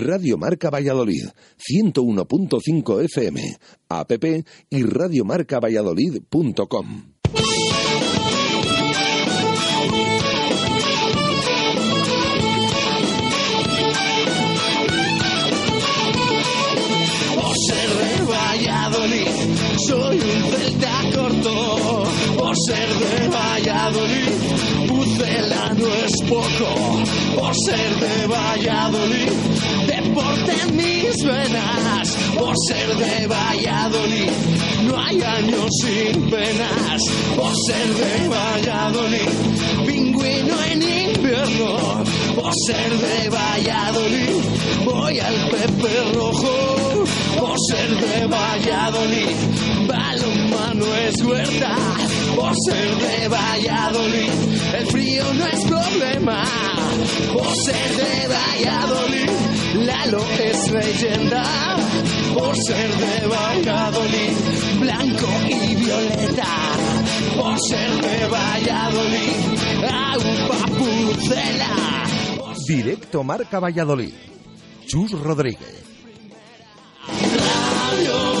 Radio Marca Valladolid, 101.5 FM, app y radiomarcavalladolid.com. Valladolid, soy un celta corto. Por ser de Valladolid, Pucela no es poco. Por ser de Valladolid, Por ser de Valladolid, no hay años sin penas. Por ser de Valladolid, pingüino en invierno. Por ser de Valladolid, voy al Pepe Rojo. Por ser de Valladolid, balonmano es huerta. Por ser de Valladolid, el frío no es problema. Por ser de Valladolid, Lalo es leyenda. Por ser de Valladolid, blanco y violeta. Por ser de Valladolid, agua pucela. Directo Marca Valladolid. Chus Rodríguez. Radio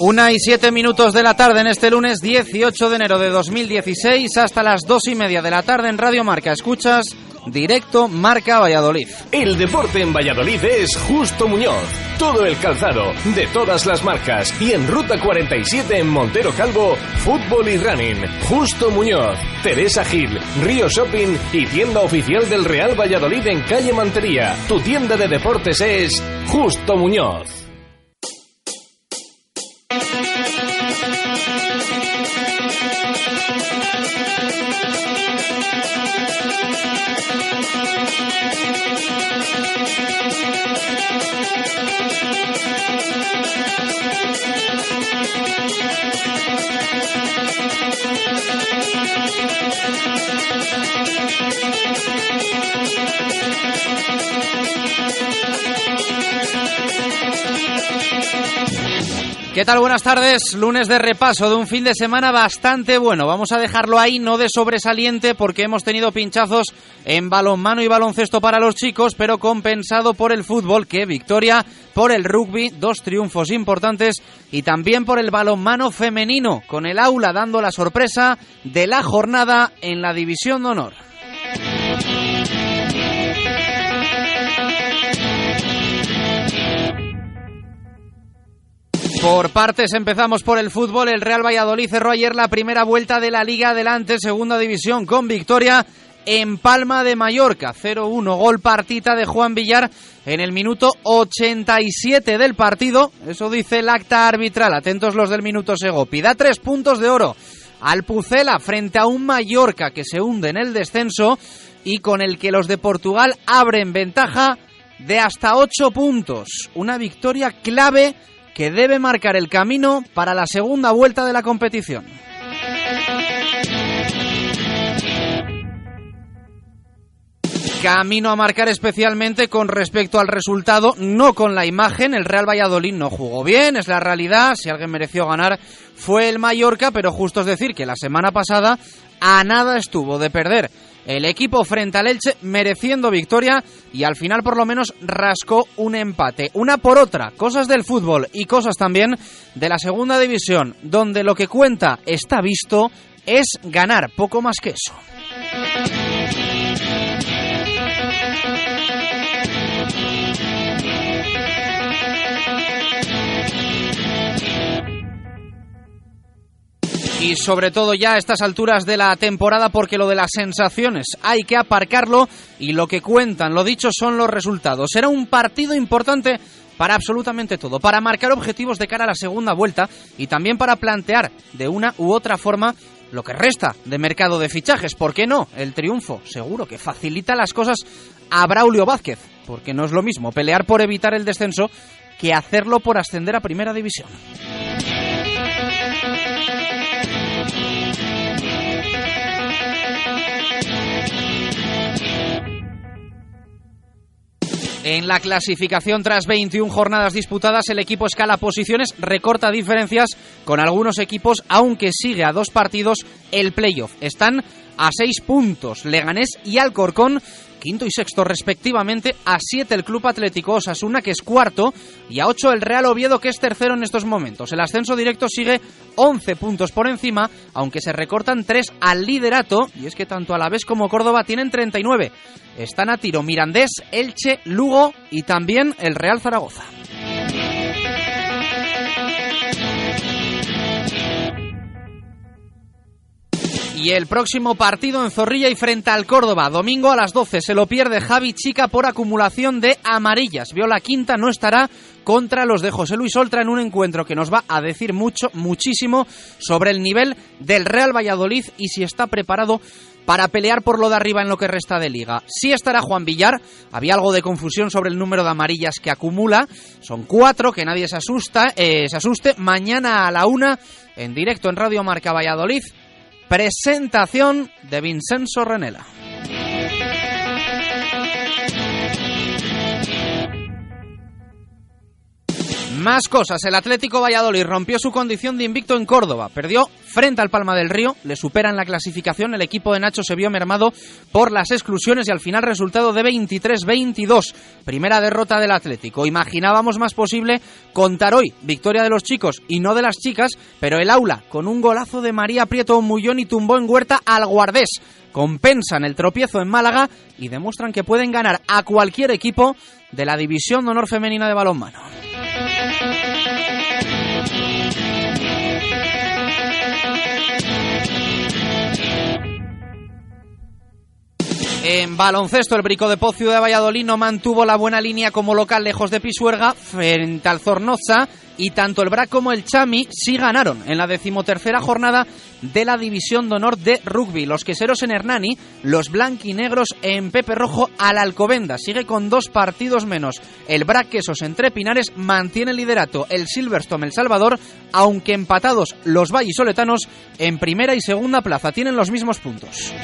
Una y siete minutos de la tarde en este lunes 18 de enero de 2016 hasta las dos y media de la tarde en Radio Marca. Escuchas directo Marca Valladolid. El deporte en Valladolid es Justo Muñoz. Todo el calzado, de todas las marcas. Y en Ruta 47 en Montero Calvo, fútbol y running. Justo Muñoz, Teresa Gil, Río Shopping y tienda oficial del Real Valladolid en calle Mantería. Tu tienda de deportes es Justo Muñoz. ¿Qué tal? Buenas tardes. Lunes de repaso de un fin de semana bastante bueno. Vamos a dejarlo ahí, no de sobresaliente, porque hemos tenido pinchazos en balonmano y baloncesto para los chicos, pero compensado por el fútbol, que victoria por el rugby, dos triunfos importantes, y también por el balonmano femenino, con el aula dando la sorpresa de la jornada en la división de honor. Por partes empezamos por el fútbol. El Real Valladolid cerró ayer la primera vuelta de la Liga Adelante, segunda división, con victoria en Palma de Mallorca. 0-1, gol partita de Juan Villar en el minuto 87 del partido. Eso dice el acta arbitral. Atentos los del minuto Segopi. Da tres puntos de oro al Pucela frente a un Mallorca que se hunde en el descenso y con el que los de Portugal abren ventaja de hasta ocho puntos. Una victoria clave que debe marcar el camino para la segunda vuelta de la competición. Camino a marcar especialmente con respecto al resultado, no con la imagen. El Real Valladolid no jugó bien, es la realidad. Si alguien mereció ganar fue el Mallorca, pero justo es decir que la semana pasada a nada estuvo de perder el equipo frente al Elche mereciendo victoria y al final por lo menos rascó un empate. Una por otra, cosas del fútbol y cosas también de la segunda división, donde lo que cuenta está visto es ganar, poco más que eso. Y sobre todo ya a estas alturas de la temporada porque lo de las sensaciones hay que aparcarlo y lo que cuentan, lo dicho, son los resultados. Será un partido importante para absolutamente todo, para marcar objetivos de cara a la segunda vuelta y también para plantear de una u otra forma lo que resta de mercado de fichajes. ¿Por qué no? El triunfo seguro que facilita las cosas a Braulio Vázquez, porque no es lo mismo pelear por evitar el descenso que hacerlo por ascender a primera división. En la clasificación tras 21 jornadas disputadas, el equipo escala posiciones, recorta diferencias con algunos equipos, aunque sigue a dos partidos el playoff. Están a seis puntos Leganés y Alcorcón quinto y sexto respectivamente, a siete el Club Atlético Osasuna, que es cuarto, y a ocho el Real Oviedo, que es tercero en estos momentos. El ascenso directo sigue 11 puntos por encima, aunque se recortan tres al liderato, y es que tanto Alavés como Córdoba tienen 39. Están a tiro Mirandés, Elche, Lugo y también el Real Zaragoza. Y el próximo partido en Zorrilla y frente al Córdoba, domingo a las 12, se lo pierde Javi Chica por acumulación de amarillas. Viola Quinta no estará contra los de José Luis Oltra en un encuentro que nos va a decir mucho, muchísimo sobre el nivel del Real Valladolid y si está preparado para pelear por lo de arriba en lo que resta de liga. Sí estará Juan Villar, había algo de confusión sobre el número de amarillas que acumula, son cuatro, que nadie se, asusta, eh, se asuste, mañana a la una, en directo en Radio Marca Valladolid, presentación de Vincenzo Renela. Más cosas, el Atlético Valladolid rompió su condición de invicto en Córdoba, perdió frente al Palma del Río, le superan la clasificación, el equipo de Nacho se vio mermado por las exclusiones y al final resultado de 23-22, primera derrota del Atlético. Imaginábamos más posible contar hoy victoria de los chicos y no de las chicas, pero el aula con un golazo de María Prieto Mullón y tumbó en Huerta al Guardés. Compensan el tropiezo en Málaga y demuestran que pueden ganar a cualquier equipo de la División de Honor Femenina de Balonmano. En baloncesto, el Brico de Pocio de Valladolid no mantuvo la buena línea como local lejos de Pisuerga frente al Zornoza y tanto el BRAC como el Chami sí ganaron en la decimotercera jornada de la División de Honor de Rugby. Los queseros en Hernani, los blanquinegros en Pepe Rojo al Alcobenda. Sigue con dos partidos menos. El BRAC Quesos entre Pinares mantiene el liderato. El Silverstone El Salvador, aunque empatados los vallisoletanos en primera y segunda plaza, tienen los mismos puntos.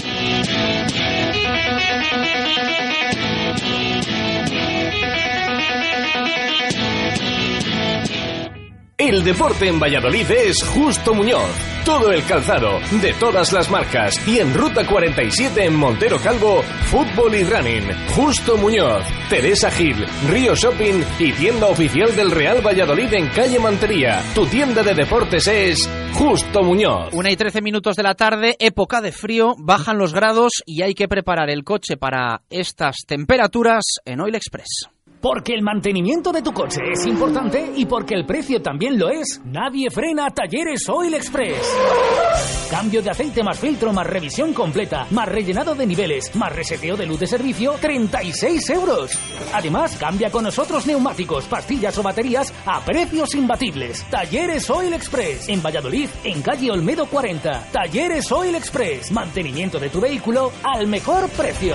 El deporte en Valladolid es Justo Muñoz. Todo el calzado, de todas las marcas. Y en Ruta 47 en Montero Calvo, fútbol y running. Justo Muñoz, Teresa Gil, Río Shopping y tienda oficial del Real Valladolid en calle Mantería. Tu tienda de deportes es Justo Muñoz. Una y trece minutos de la tarde, época de frío, bajan los grados y hay que preparar el coche para estas temperaturas en Oil Express. Porque el mantenimiento de tu coche es importante y porque el precio también lo es, nadie frena Talleres Oil Express. Cambio de aceite más filtro más revisión completa, más rellenado de niveles, más reseteo de luz de servicio, 36 euros. Además, cambia con nosotros neumáticos, pastillas o baterías a precios imbatibles. Talleres Oil Express. En Valladolid, en calle Olmedo 40. Talleres Oil Express. Mantenimiento de tu vehículo al mejor precio.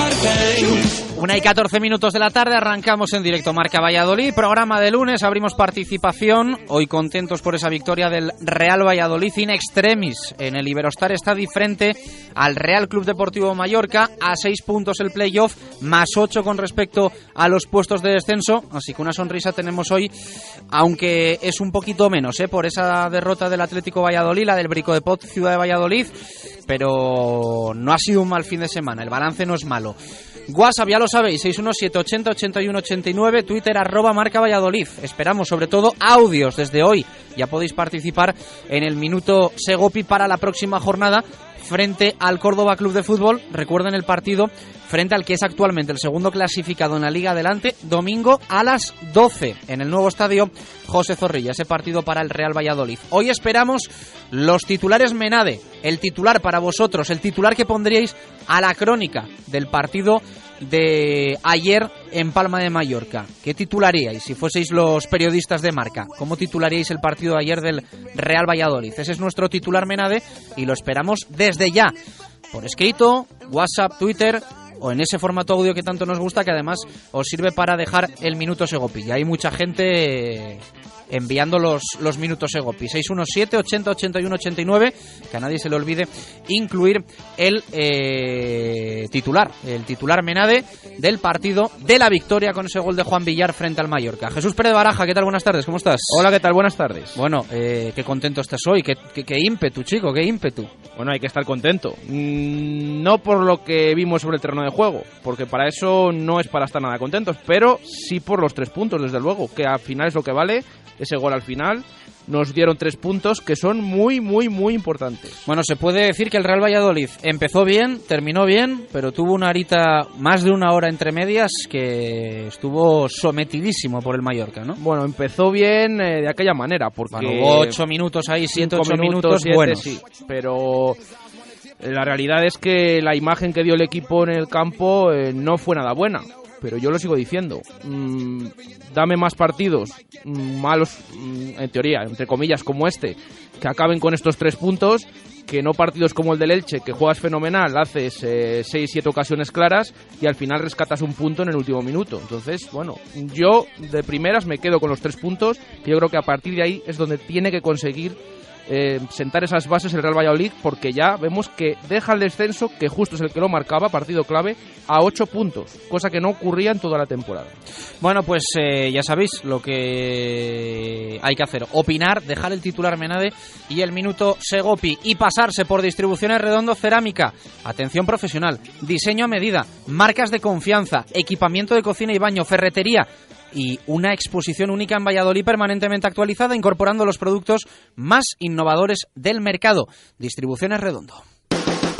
Una y 14 minutos de la tarde arrancamos en directo Marca Valladolid, programa de lunes, abrimos participación, hoy contentos por esa victoria del Real Valladolid in extremis. En el Iberostar Estadi frente al Real Club Deportivo Mallorca, a seis puntos el playoff, más ocho con respecto a los puestos de descenso, así que una sonrisa tenemos hoy, aunque es un poquito menos ¿eh? por esa derrota del Atlético Valladolid, la del Brico de Pot Ciudad de Valladolid, pero no ha sido un mal fin de semana, el balance no es malo. WhatsApp, ya lo sabéis, 617808189, Twitter arroba marca Valladolid. Esperamos sobre todo audios desde hoy. Ya podéis participar en el minuto Segopi para la próxima jornada frente al Córdoba Club de Fútbol. Recuerden el partido frente al que es actualmente el segundo clasificado en la Liga Adelante, domingo a las 12 en el nuevo estadio José Zorrilla, ese partido para el Real Valladolid. Hoy esperamos los titulares Menade, el titular para vosotros, el titular que pondríais a la crónica del partido de ayer en Palma de Mallorca. ¿Qué titularíais si fueseis los periodistas de marca? ¿Cómo titularíais el partido de ayer del Real Valladolid? Ese es nuestro titular Menade y lo esperamos desde ya. Por escrito, WhatsApp, Twitter o en ese formato audio que tanto nos gusta, que además os sirve para dejar el minuto Segopi. Y hay mucha gente enviando los, los minutos Egopi. 617 80 81 89, que a nadie se le olvide incluir el eh, titular, el titular Menade del partido de la victoria con ese gol de Juan Villar frente al Mallorca. Jesús Pérez Baraja, ¿qué tal? Buenas tardes, ¿cómo estás? Hola, ¿qué tal? Buenas tardes. Bueno, eh, qué contento estás hoy, qué, qué, ímpetu, chico, qué ímpetu. Bueno, hay que estar contento. Mm, no por lo que vimos sobre el terreno de juego, porque para eso no es para estar nada contentos, pero sí por los tres puntos, desde luego, que al final es lo que vale ese gol al final. Nos dieron tres puntos que son muy, muy, muy importantes. Bueno, se puede decir que el Real Valladolid empezó bien, terminó bien, pero tuvo una horita, más de una hora entre medias, que estuvo sometidísimo por el Mallorca, ¿no? Bueno, empezó bien eh, de aquella manera, porque... hubo ocho minutos ahí, siete, ocho minutos, bueno sí, pero la realidad es que la imagen que dio el equipo en el campo eh, no fue nada buena pero yo lo sigo diciendo. Mm, dame más partidos mm, malos, mm, en teoría, entre comillas, como este, que acaben con estos tres puntos, que no partidos como el del Elche, que juegas fenomenal, haces eh, seis, siete ocasiones claras y al final rescatas un punto en el último minuto. Entonces, bueno, yo de primeras me quedo con los tres puntos, que yo creo que a partir de ahí es donde tiene que conseguir eh, sentar esas bases el Real Valladolid porque ya vemos que deja el descenso, que justo es el que lo marcaba, partido clave, a 8 puntos, cosa que no ocurría en toda la temporada. Bueno, pues eh, ya sabéis lo que hay que hacer, opinar, dejar el titular Menade y el minuto Segopi y pasarse por distribuciones redondo cerámica, atención profesional, diseño a medida, marcas de confianza, equipamiento de cocina y baño, ferretería, y una exposición única en Valladolid permanentemente actualizada incorporando los productos más innovadores del mercado. Distribuciones Redondo.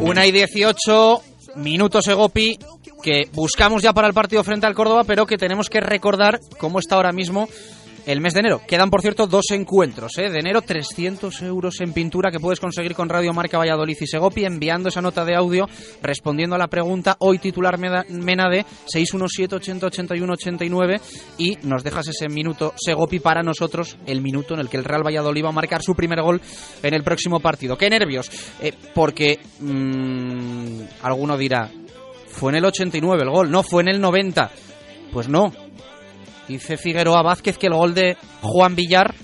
Una y 18 minutos Egopi que buscamos ya para el partido frente al Córdoba, pero que tenemos que recordar cómo está ahora mismo el mes de enero. Quedan, por cierto, dos encuentros. ¿eh? De enero, 300 euros en pintura que puedes conseguir con Radio Marca Valladolid y Segopi enviando esa nota de audio respondiendo a la pregunta hoy titular Mena de 617 80 81 89 y nos dejas ese minuto Segopi para nosotros, el minuto en el que el Real Valladolid va a marcar su primer gol en el próximo partido. ¡Qué nervios! Eh, porque mmm, alguno dirá, fue en el 89 el gol, no, fue en el 90. Pues no, Dice Figueroa Vázquez que el gol de Juan Villar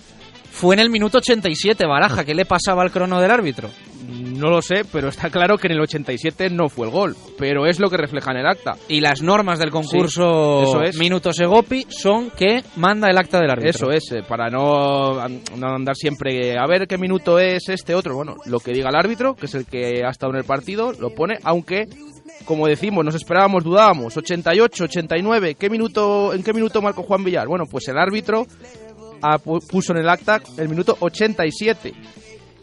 fue en el minuto 87, Baraja. ¿Qué le pasaba al crono del árbitro? No lo sé, pero está claro que en el 87 no fue el gol. Pero es lo que refleja en el acta. Y las normas del concurso eso es. Minutos Egopi son que manda el acta del árbitro. Eso es, eh, para no, no, andar siempre a ver qué minuto es este otro. Bueno, lo que diga el árbitro, que es el que ha estado en el partido, lo pone, aunque como decimos, nos esperábamos, dudábamos, 88, 89, ¿qué minuto, ¿en qué minuto marcó Juan Villar? Bueno, pues el árbitro puso en el acta el minuto 87.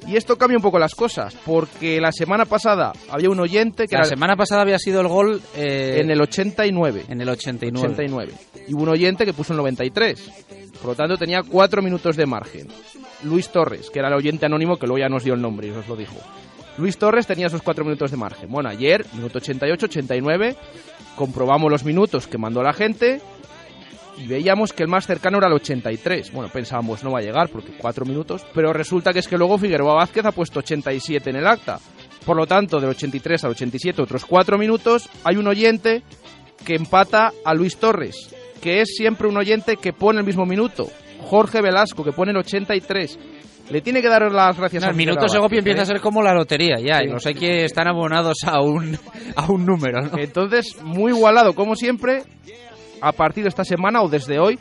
Y esto cambia un poco las cosas, porque la semana pasada había un oyente que... La semana pasada había sido el gol... Eh, en el 89. En el 89. 89. Y hubo un oyente que puso el 93. Por lo tanto, tenía cuatro minutos de margen. Luis Torres, que era el oyente anónimo, que luego ya nos dio el nombre y os lo dijo. Luis Torres tenía esos cuatro minutos de margen. Bueno, ayer, minuto 88, 89, comprobamos los minutos que mandó la gente y veíamos que el más cercano era el 83. Bueno, pensábamos no va a llegar porque cuatro minutos, pero resulta que es que luego Figueroa Vázquez ha puesto 87 en el acta. Por lo tanto, del 83 al 87, otros cuatro minutos, hay un oyente que empata a Luis Torres, que es siempre un oyente que pone el mismo minuto. Jorge Velasco, que pone el 83 le tiene que dar las gracias al minuto Segopi empieza a ser como la lotería ya, y los hay que están abonados a un, a un número. Entonces, muy igualado, como siempre, a partir de esta semana o desde hoy,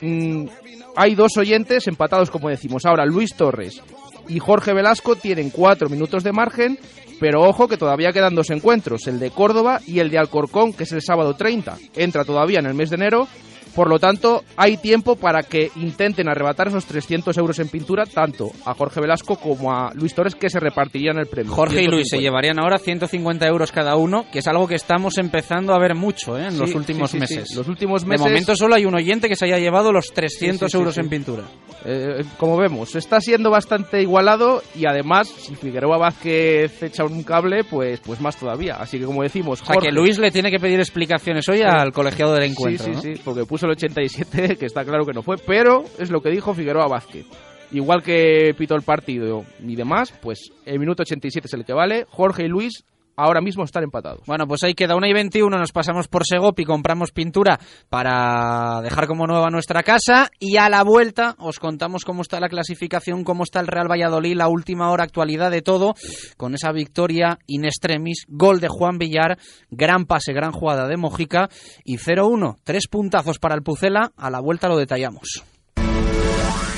mm, hay dos oyentes empatados, como decimos. Ahora, Luis Torres y Jorge Velasco tienen cuatro minutos de margen, pero ojo que todavía quedan dos encuentros, el de Córdoba y el de Alcorcón, que es el sábado 30. Entra todavía en el mes de enero Por lo tanto, hay tiempo para que intenten arrebatar esos 300 euros en pintura tanto a Jorge Velasco como a Luis Torres, que se repartirían el premio. Jorge y Luis 150. se llevarían ahora 150 euros cada uno, que es algo que estamos empezando a ver mucho ¿eh? en Sí, los últimos sí, sí. meses. Los últimos De meses- momento solo hay un oyente que se haya llevado los 300 Sí, sí, sí, euros en pintura. Eh, como vemos, está siendo bastante igualado y además, si Figueroa Vázquez echa un cable, pues, pues más todavía. Así que como decimos, O sea, que Jorge- Luis le tiene que pedir explicaciones hoy al colegiado del encuentro. Sí, sí, ¿no? sí, porque puso el 87, que está claro que no fue, pero es lo que dijo Figueroa Vázquez. Igual que pitó el partido y demás, pues el minuto 87 es el que vale. Jorge y Luis ahora mismo están empatados. Bueno, pues ahí queda una y 21, nos pasamos por Segop y compramos pintura para dejar como nueva nuestra casa y a la vuelta os contamos cómo está la clasificación, cómo está el Real Valladolid, la última hora actualidad de todo, con esa victoria in extremis, gol de Juan Villar, gran pase, gran jugada de Mojica y 0-1, tres puntazos para el Pucela, a la vuelta lo detallamos.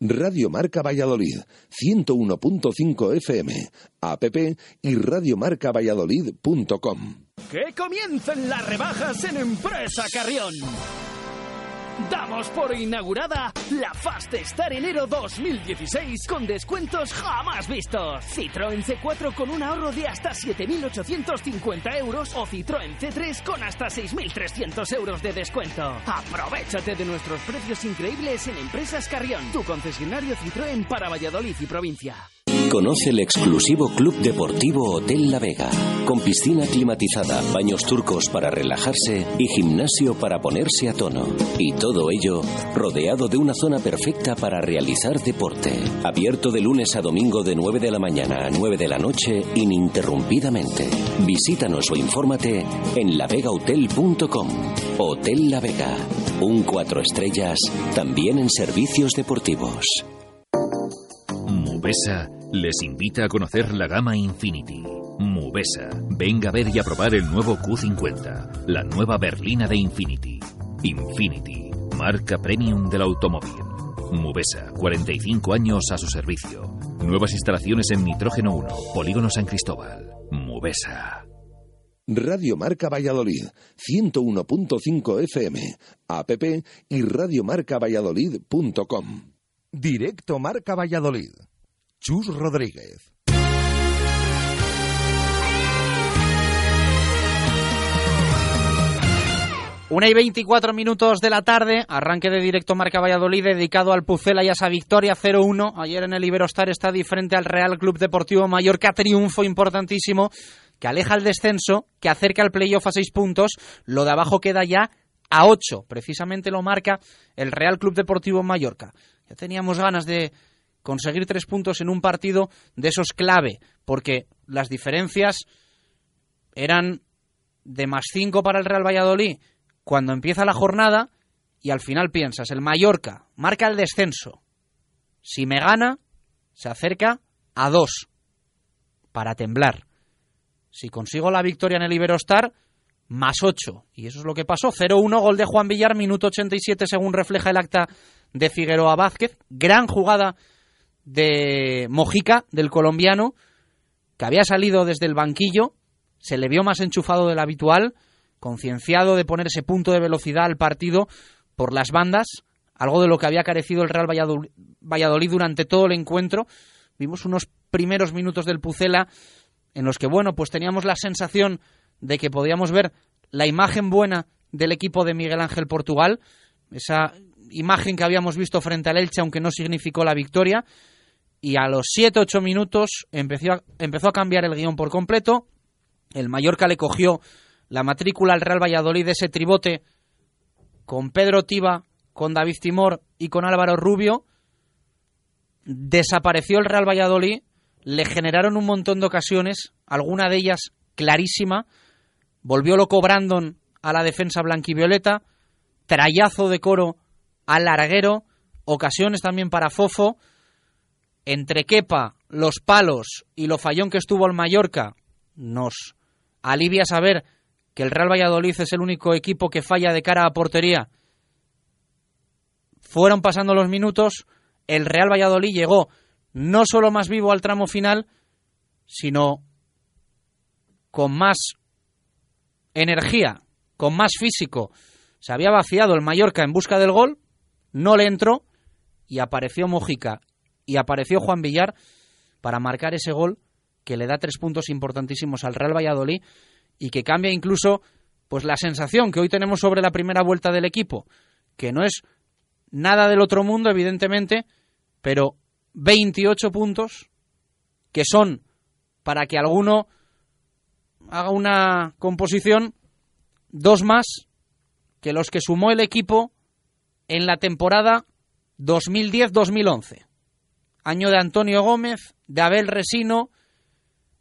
Radio Marca Valladolid, 101.5 FM, app y radiomarcavalladolid.com. Que comiencen las rebajas en Empresa Carrión. Damos por inaugurada la Fast Star enero 2016 con descuentos jamás vistos. Citroën C4 con un ahorro de hasta 7.850 euros o Citroën C3 con hasta 6.300 euros de descuento. Aprovechate de nuestros precios increíbles en Empresas Carrión, tu concesionario Citroën para Valladolid y provincia. Conoce el exclusivo Club Deportivo Hotel La Vega, con piscina climatizada, baños turcos para relajarse y gimnasio para ponerse a tono. Y todo ello rodeado de una zona perfecta para realizar deporte. Abierto de lunes a domingo de 9 de la mañana a 9 de la noche ininterrumpidamente. Visítanos o infórmate en lavegahotel.com. Hotel La Vega, un cuatro estrellas también en servicios deportivos. Mubesa les invita a conocer la gama Infinity. Mubesa, venga a ver y a probar el nuevo Q50, la nueva berlina de Infinity. Infinity, marca premium del automóvil. Mubesa, 45 años a su servicio. Nuevas instalaciones en Nitrógeno 1, Polígono San Cristóbal. Mubesa. Radio Marca Valladolid, 101.5 FM, app y radiomarcavalladolid.com. Directo Marca Valladolid. Chus Rodríguez. Una y 24 minutos de la tarde, arranque de directo Marca Valladolid dedicado al Pucela y a esa victoria 0-1. Ayer en el Iberostar está frente al Real Club Deportivo Mallorca, triunfo importantísimo que aleja el descenso, que acerca el playoff a seis puntos, lo de abajo queda ya a ocho. Precisamente lo marca el Real Club Deportivo Mallorca. Ya teníamos ganas de conseguir tres puntos en un partido de esos clave, porque las diferencias eran de más cinco para el Real Valladolid cuando empieza la jornada y al final piensas, el Mallorca marca el descenso. Si me gana, se acerca a dos para temblar. Si consigo la victoria en el Iberostar, más 8. Y eso es lo que pasó. 0-1, gol de Juan Villar, minuto 87, según refleja el acta de Figueroa Vázquez. Gran jugada de Mojica, del colombiano, que había salido desde el banquillo, se le vio más enchufado del habitual, concienciado de poner ese punto de velocidad al partido por las bandas, algo de lo que había carecido el Real Valladolid, durante todo el encuentro. Vimos unos primeros minutos del Pucela en los que, bueno, pues teníamos la sensación de que podíamos ver la imagen buena del equipo de Miguel Ángel Portugal, esa imagen que habíamos visto frente al Elche, aunque no significó la victoria, y a los 7-8 minutos empezó a, empezó a cambiar el guion por completo, el Mallorca le cogió la matrícula al Real Valladolid de ese tribote con Pedro Tiba, con David Timor y con Álvaro Rubio, desapareció el Real Valladolid, le generaron un montón de ocasiones, alguna de ellas clarísima, volvió loco Brandon a la defensa blanquivioleta, trayazo de coro al larguero, ocasiones también para Fofo. Entre Kepa, los palos y lo fallón que estuvo el Mallorca, nos alivia saber que el Real Valladolid es el único equipo que falla de cara a portería. Fueron pasando los minutos, el Real Valladolid llegó no solo más vivo al tramo final, sino con más energía, con más físico. Se había vaciado el Mallorca en busca del gol, no le entró y apareció Mojica y apareció Juan Villar para marcar ese gol que le da tres puntos importantísimos al Real Valladolid y que cambia incluso pues la sensación que hoy tenemos sobre la primera vuelta del equipo, que no es nada del otro mundo evidentemente, pero 28 puntos que son para que alguno haga una composición dos más que los que sumó el equipo en la temporada 2010-2011. Año de Antonio Gómez, de Abel Resino.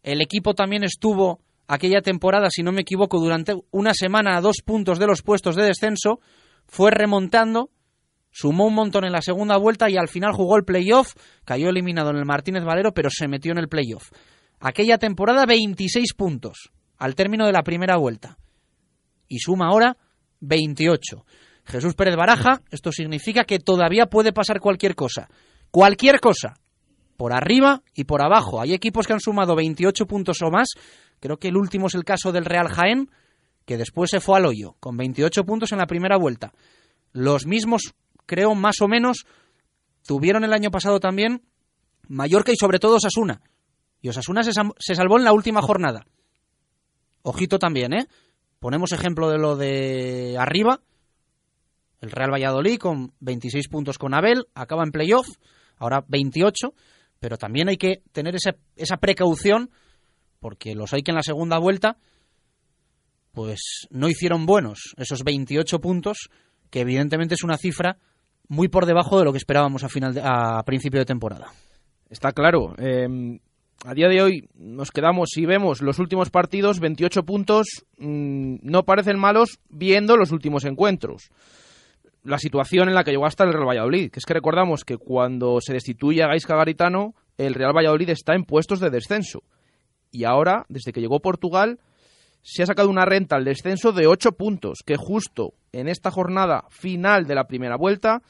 El equipo también estuvo aquella temporada, si no me equivoco, durante una semana a dos puntos de los puestos de descenso. Fue remontando, sumó un montón en la segunda vuelta y al final jugó el playoff. Cayó eliminado en el Martínez Valero, pero se metió en el playoff. Aquella temporada 26 puntos al término de la primera vuelta. Y suma ahora 28. Jesús Pérez Baraja, esto significa que todavía puede pasar cualquier cosa. Cualquier cosa. Por arriba y por abajo. Hay equipos que han sumado 28 puntos o más. Creo que el último es el caso del Real Jaén, que después se fue al hoyo, con 28 puntos en la primera vuelta. Los mismos, creo, más o menos, tuvieron el año pasado también Mallorca y sobre todo Osasuna. Y Osasuna se, se salvó en la última jornada. Ojito también, ¿eh? Ponemos ejemplo de lo de arriba. El Real Valladolid con 26 puntos con Abel, acaba en playoff, ahora 28, pero también hay que tener esa, esa precaución, porque los hay que en la segunda vuelta, pues no hicieron buenos esos 28 puntos, que evidentemente es una cifra muy por debajo de lo que esperábamos a, final a principio de temporada. Está claro. Eh, a día de hoy nos quedamos y vemos los últimos partidos, 28 puntos, mmm, no parecen malos viendo los últimos encuentros. La situación en la que llegó hasta el Real Valladolid, que es que recordamos que cuando se destituye a Gaisca Garitano, el Real Valladolid está en puestos de descenso. Y ahora, desde que llegó Portugal, se ha sacado una renta al descenso de 8 puntos, que justo en esta jornada final de la primera vuelta,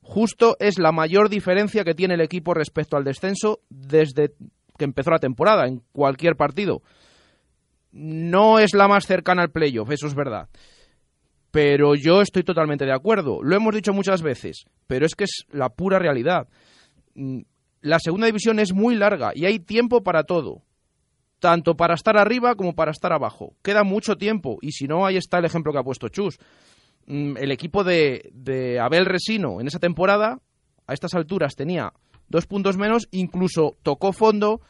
justo es la mayor diferencia que tiene el equipo respecto al descenso desde que empezó la temporada en cualquier partido. No es la más cercana al playoff, eso es verdad. Pero yo estoy totalmente de acuerdo. Lo hemos dicho muchas veces, pero es que es la pura realidad. Mm, la segunda división es muy larga y hay tiempo para todo. Tanto para estar arriba como para estar abajo. Queda mucho tiempo y si no, ahí está el ejemplo que ha puesto Chus. Mm, el equipo de, de Abel Resino en esa temporada, a estas alturas, tenía dos puntos menos, incluso tocó fondo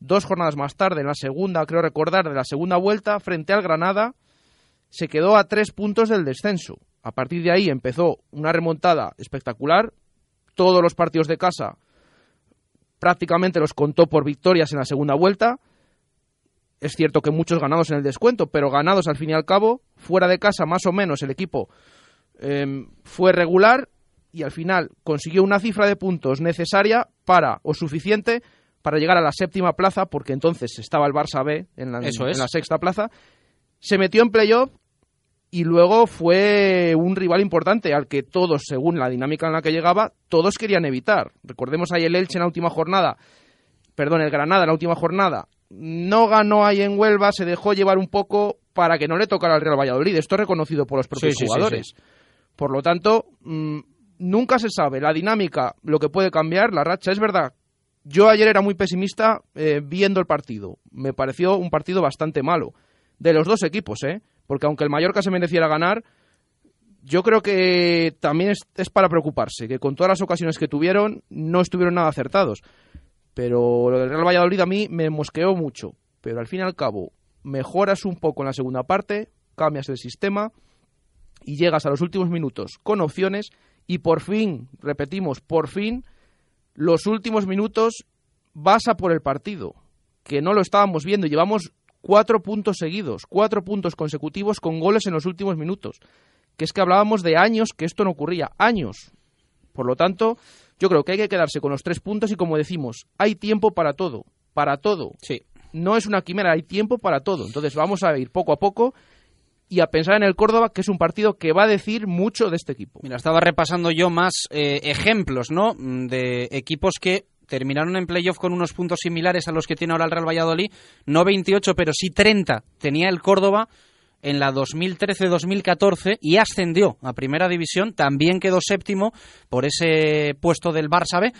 dos jornadas más tarde, en la segunda, creo recordar, de la segunda vuelta, frente al Granada, se quedó a tres puntos del descenso. A partir de ahí empezó una remontada espectacular. Todos los partidos de casa prácticamente los contó por victorias en la segunda vuelta. Es cierto que muchos ganados en el descuento, pero ganados al fin y al cabo. Fuera de casa, más o menos, el equipo eh, fue regular y al final consiguió una cifra de puntos necesaria para, o suficiente, para llegar a la séptima plaza, porque entonces estaba el Barça B en la, Eso es. en la sexta plaza. Se metió en playoff y luego fue un rival importante al que todos, según la dinámica en la que llegaba, todos querían evitar. Recordemos ahí el Elche en la última jornada, perdón, el Granada en la última jornada, no ganó ahí en Huelva, se dejó llevar un poco para que no le tocara al Real Valladolid. Esto es reconocido por los propios Sí, sí, sí, jugadores. sí. Por lo tanto, mm, nunca se sabe la dinámica, lo que puede cambiar, la racha. Es verdad, yo ayer era muy pesimista eh, viendo el partido. Me pareció un partido bastante malo. De los dos equipos, ¿eh? Porque aunque el Mallorca se mereciera ganar, yo creo que también es, para preocuparse, que con todas las ocasiones que tuvieron no estuvieron nada acertados. Pero lo del Real Valladolid a mí me mosqueó mucho. Pero al fin y al cabo, mejoras un poco en la segunda parte, cambias el sistema y llegas a los últimos minutos con opciones y por fin, repetimos, por fin, los últimos minutos vas a por el partido, que no lo estábamos viendo. Llevamos cuatro puntos seguidos, cuatro puntos consecutivos con goles en los últimos minutos. que es que hablábamos de años que esto no ocurría, años. Por lo tanto, yo creo que hay que quedarse con los tres puntos y como decimos, hay tiempo para todo, para todo. Sí. No es una quimera, hay tiempo para todo. Entonces vamos a ir poco a poco y a pensar en el Córdoba, que es un partido que va a decir mucho de este equipo. Mira, estaba repasando yo más eh, ejemplos, ¿no? De equipos que terminaron en playoff con unos puntos similares a los que tiene ahora el Real Valladolid, no 28, pero sí 30 tenía el Córdoba en la 2013-2014 y ascendió a Primera División, también quedó séptimo por ese puesto del Barça B.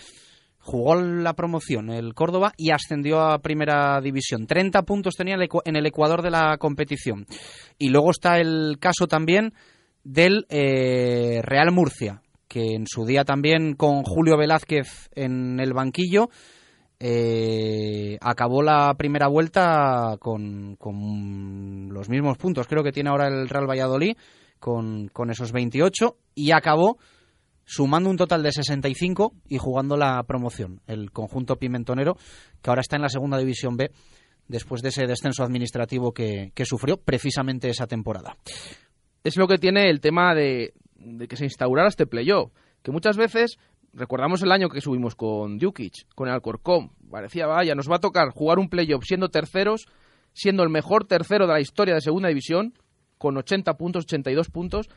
Jugó la promoción el Córdoba y ascendió a Primera División. 30 puntos tenía en el Ecuador de la competición. Y luego está el caso también del eh, Real Murcia, que en su día también con Julio Velázquez en el banquillo eh, acabó la primera vuelta con, los mismos puntos. Creo que tiene ahora el Real Valladolid con, con esos 28 y acabó sumando un total de 65 y jugando la promoción. El conjunto pimentonero que ahora está en la segunda división B después de ese descenso administrativo que sufrió precisamente esa temporada. Es lo que tiene el tema de, de que se instaurara este playoff. Que muchas veces, recordamos el año que subimos con Djukic, con el Alcorcón, parecía, vaya, nos va a tocar jugar un playoff siendo terceros, siendo el mejor tercero de la historia de Segunda División, con 80 puntos, 82 puntos,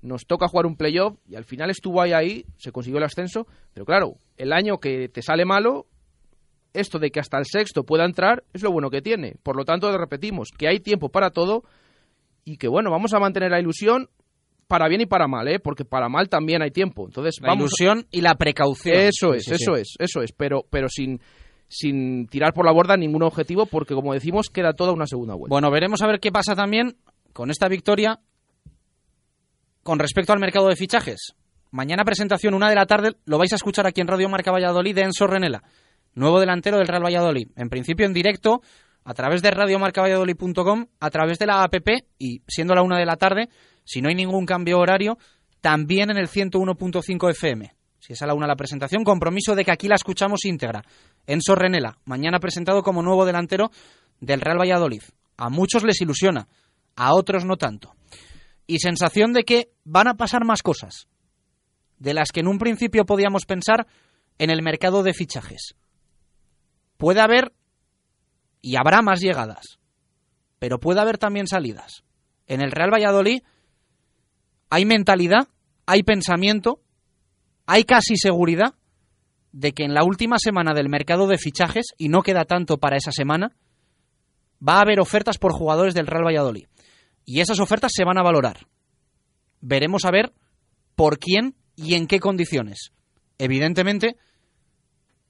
nos toca jugar un playoff y al final estuvo ahí, ahí, se consiguió el ascenso, pero claro, el año que te sale malo, esto de que hasta el sexto pueda entrar es lo bueno que tiene. Por lo tanto, repetimos que hay tiempo para todo y que bueno, vamos a mantener la ilusión para bien y para mal, ¿eh? porque para mal también hay tiempo. Entonces, la ilusión y la precaución. Eso es, eso es, eso es, pero, pero sin, sin tirar por la borda ningún objetivo, porque como decimos, queda toda una segunda vuelta. Bueno, veremos a ver qué pasa también con esta victoria con respecto al mercado de fichajes. Mañana presentación, una de la tarde, lo vais a escuchar aquí en Radio Marca Valladolid de Enzo Renela, nuevo delantero del Real Valladolid. En principio en directo, a través de radiomarcavalladolid.com, a través de la APP y siendo la una de la tarde, si no hay ningún cambio horario, también en el 101.5 FM. Si es a la una la presentación, compromiso de que aquí la escuchamos íntegra. Enzo Renela, mañana presentado como nuevo delantero del Real Valladolid. A muchos les ilusiona, a otros no tanto. Y sensación de que van a pasar más cosas, de las que en un principio podíamos pensar en el mercado de fichajes. Puede haber y habrá más llegadas, pero puede haber también salidas. En el Real Valladolid hay mentalidad, hay pensamiento, hay casi seguridad de que en la última semana del mercado de fichajes, y no queda tanto para esa semana, va a haber ofertas por jugadores del Real Valladolid. Y esas ofertas se van a valorar. Veremos a ver por quién y en qué condiciones. Evidentemente,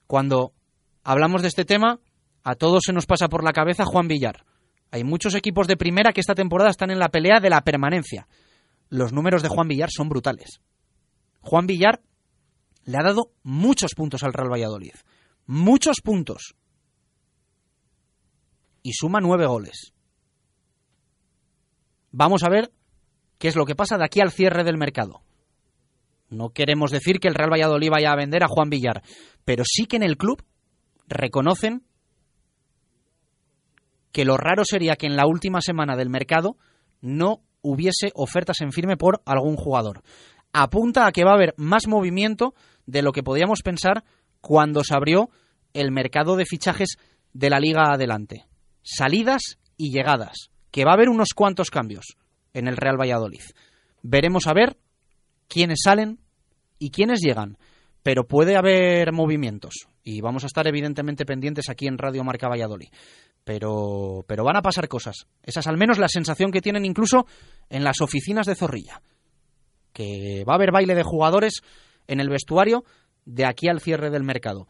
cuando hablamos de este tema, a todos se nos pasa por la cabeza Juan Villar. Hay muchos equipos de primera que esta temporada están en la pelea de la permanencia los números de Juan Villar son brutales. Juan Villar le ha dado muchos puntos al Real Valladolid. Muchos puntos. Y suma nueve goles. Vamos a ver qué es lo que pasa de aquí al cierre del mercado. No queremos decir que el Real Valladolid vaya a vender a Juan Villar, pero sí que en el club reconocen que lo raro sería que en la última semana del mercado no hubiese ofertas en firme por algún jugador. Apunta a que va a haber más movimiento de lo que podíamos pensar cuando se abrió el mercado de fichajes de la liga adelante. Salidas y llegadas, que va a haber unos cuantos cambios en el Real Valladolid. Veremos a ver quiénes salen y quiénes llegan, pero puede haber movimientos y vamos a estar evidentemente pendientes aquí en Radio Marca Valladolid pero, pero van a pasar cosas. Esa es al menos la sensación que tienen incluso en las oficinas de Zorrilla. Que va a haber baile de jugadores en el vestuario de aquí al cierre del mercado.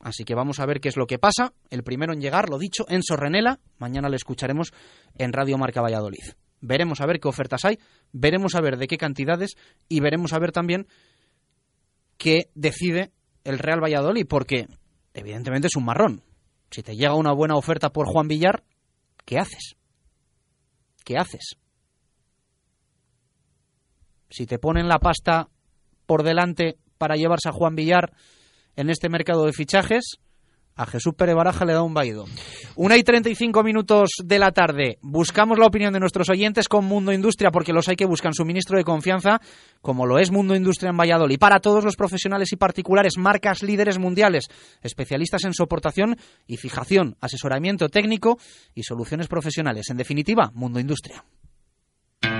Así que vamos a ver qué es lo que pasa. El primero en llegar, lo dicho, en Sorrenela. Mañana le escucharemos en Radio Marca Valladolid. Veremos a ver qué ofertas hay, veremos a ver de qué cantidades y veremos a ver también qué decide el Real Valladolid, porque evidentemente es un marrón. Si te llega una buena oferta por Juan Villar, ¿qué haces? ¿Qué haces? Si te ponen la pasta por delante para llevarse a Juan Villar en este mercado de fichajes, a Jesús Pérez Baraja le da un vaído. Una y 35 minutos de la tarde. Buscamos la opinión de nuestros oyentes con Mundo Industria, porque los hay que buscan suministro de confianza, como lo es Mundo Industria en Valladolid. Para todos los profesionales y particulares, marcas líderes mundiales, especialistas en soportación y fijación, asesoramiento técnico y soluciones profesionales. En definitiva, Mundo Industria.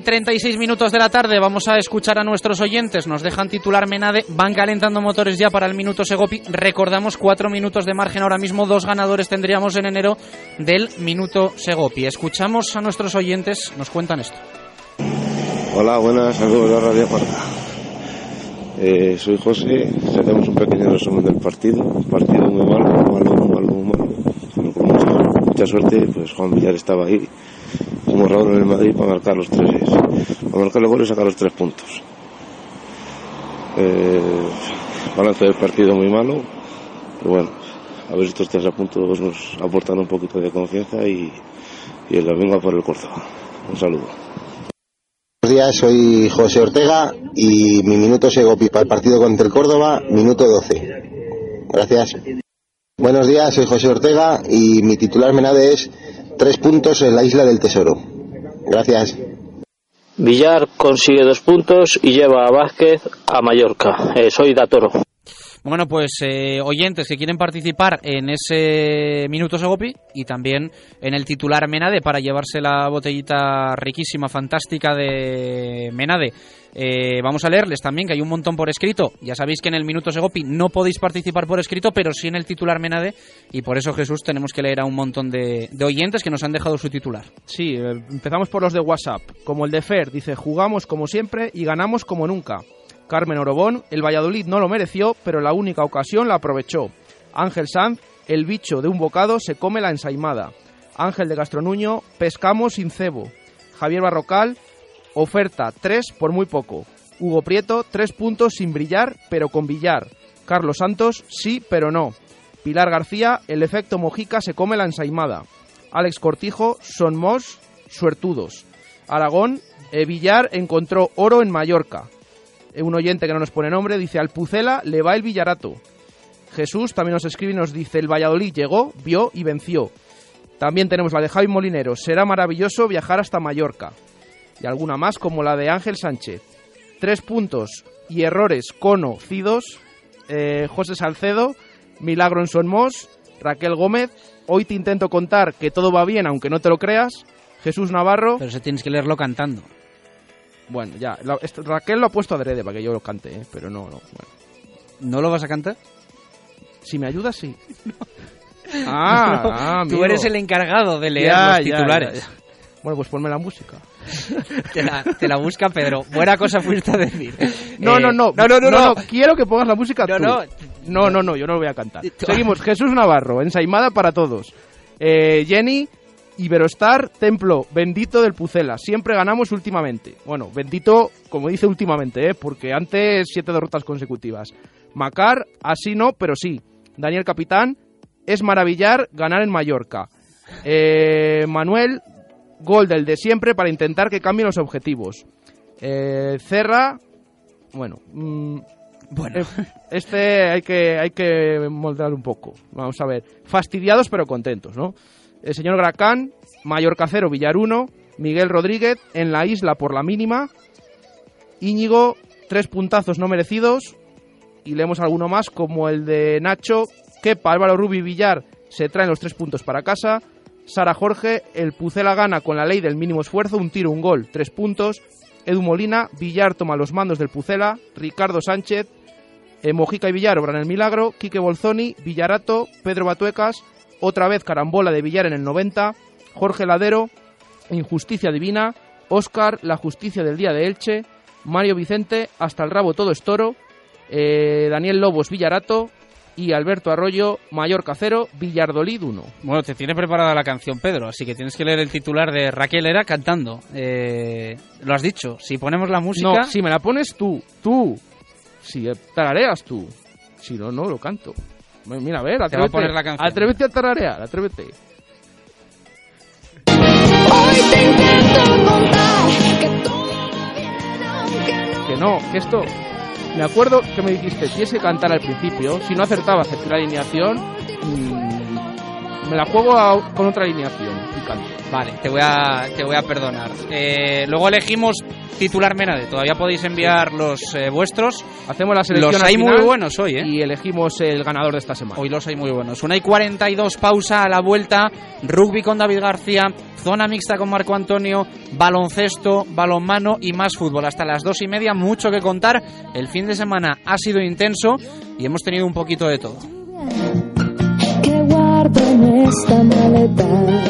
Y 36 minutos de la tarde, vamos a escuchar a nuestros oyentes. Nos dejan titular Menade, van calentando motores ya para el minuto Segopi. Recordamos cuatro minutos de margen ahora mismo, dos ganadores tendríamos en enero del minuto Segopi. Escuchamos a nuestros oyentes, nos cuentan esto. Hola, buenas, saludos de Radio Marca. Eh, soy José, hacemos un pequeño resumen del partido. Partido muy malo, muy malo, muy malo, mucha, mucha suerte, pues Juan Villar estaba ahí como Raúl en el Madrid para marcar los tres, para marcar los goles y sacar los tres puntos. Eh, balance del partido muy malo, pero bueno, a ver si estos tres puntos nos aportan un poquito de confianza y, y el domingo a por el Córdoba. Un saludo. Buenos días, soy José Ortega y mi minuto Segopi para el partido contra el Córdoba, minuto 12. Gracias. Buenos días, soy José Ortega y mi titular menade es tres puntos en la isla del Tesoro. Gracias. Villar consigue dos puntos y lleva a Vázquez a Mallorca. Eh, soy Datoro. Bueno, pues eh, oyentes que quieren participar en ese Minuto Segopi y también en el titular Menade para llevarse la botellita riquísima, fantástica de Menade. Eh, vamos a leerles también que hay un montón por escrito. Ya sabéis que en el Minuto Segopi no podéis participar por escrito, pero sí en el titular Menade y por eso Jesús tenemos que leer a un montón de, oyentes que nos han dejado su titular. Sí, eh, empezamos por los de WhatsApp. Como el de Fer, dice, jugamos como siempre y ganamos como nunca. Carmen Orobón, el Valladolid no lo mereció, pero la única ocasión la aprovechó. Ángel Sanz, el bicho de un bocado se come la ensaimada. Ángel de Gastronuño, pescamos sin cebo. Javier Barrocal, oferta 3 por muy poco. Hugo Prieto, 3 puntos sin brillar, pero con billar. Carlos Santos, sí, pero no. Pilar García, el efecto Mojica se come la ensaimada. Alex Cortijo, son mos, suertudos. Aragón, eh, Villar encontró oro en Mallorca. Eh, un oyente que no nos pone nombre dice al Pucela le va el Villarato. Jesús también nos escribe y nos dice el Valladolid llegó, vio y venció. También tenemos la de Javi Molinero. Será maravilloso viajar hasta Mallorca. Y alguna más como la de Ángel Sánchez. Tres puntos y errores Cono, Cidos, eh, José Salcedo, Milagro en Sonmos, Raquel Gómez. Hoy te intento contar que todo va bien aunque no te lo creas. Jesús Navarro. Pero se tienes que leerlo cantando. Bueno, ya. la- esto- Raquel lo ha puesto adrede para que yo lo cante, ¿eh? pero no, no. Bueno. ¿No lo vas a cantar? Si me ayudas, sí. Ah, ah, Tú eres el encargado de leer Ya, los titulares. ya, ya. Bueno, pues ponme la música. Te la, te la busca Pedro. Buena cosa fuiste a decir. No, Eh, no, no, No, no, no. no. Quiero que pongas la música No, tú. no. No, no, no, yo no lo voy a cantar. Seguimos. Jesús Navarro, ensaimada para todos. Eh, Jenny, Iberostar, Templo, bendito del Pucela. Siempre ganamos últimamente. Bueno, bendito, como dice últimamente, ¿eh? porque antes siete derrotas consecutivas. Macar, así no, pero sí. Daniel Capitán, es maravillar ganar en Mallorca. Eh, Manuel, gol del de siempre para intentar que cambien los objetivos. Eh, Cerra, bueno, mm, Bueno. eh, este hay que, hay que moldear un poco. Vamos a ver. Fastidiados pero contentos, ¿no? El señor Gracán, Mallorca 0, Villar 1, Miguel Rodríguez en la isla por la mínima. Íñigo, tres puntazos no merecidos. Y leemos alguno más, como el de Nacho. Kepa, Álvaro Rubi Villar se traen los tres puntos para casa. Sara Jorge, el Pucela gana con la ley del mínimo esfuerzo, un tiro, un gol, tres puntos. Edu Molina, Villar toma los mandos del Pucela. Ricardo Sánchez, eh, Mojica y Villar obran el milagro. Quique Bolzoni, Villarato, Pedro Batuecas, otra vez carambola de Villar en el 90. Jorge Ladero, Injusticia Divina. Oscar, La Justicia del Día de Elche. Mario Vicente, Hasta el Rabo Todo es Toro. Eh, Daniel Lobos, Villarato. Y Alberto Arroyo, Mayor Cacero, Villardolid 1. Bueno, te tiene preparada la canción, Pedro, así que tienes que leer el titular de Raquel Era cantando. Eh, lo has dicho, si ponemos la música... No, si me la pones tú, tú. Si tarareas tú. Si no, no lo canto. Mira, a ver, Te va a atrévete, poner la canción. atrévete a tararear, atrévete. Que no, que esto... Me acuerdo que me dijiste, tienes que cantar al principio. Si no acertaba acerté la alineación, mm, me la juego a- con otra alineación. Vale, te voy a, te voy a perdonar. Eh, luego elegimos titular Menade. Todavía podéis enviar los eh, vuestros. Hacemos la selección Los hay final muy buenos hoy, ¿eh? Y elegimos el ganador de esta semana. Hoy los hay muy buenos. Una y 42 pausa a la vuelta. Rugby con David García. Zona mixta con Marco Antonio. Baloncesto, balonmano y más fútbol. Hasta las dos y media. Mucho que contar. El fin de semana ha sido intenso y hemos tenido un poquito de todo. que guardo en esta maleta.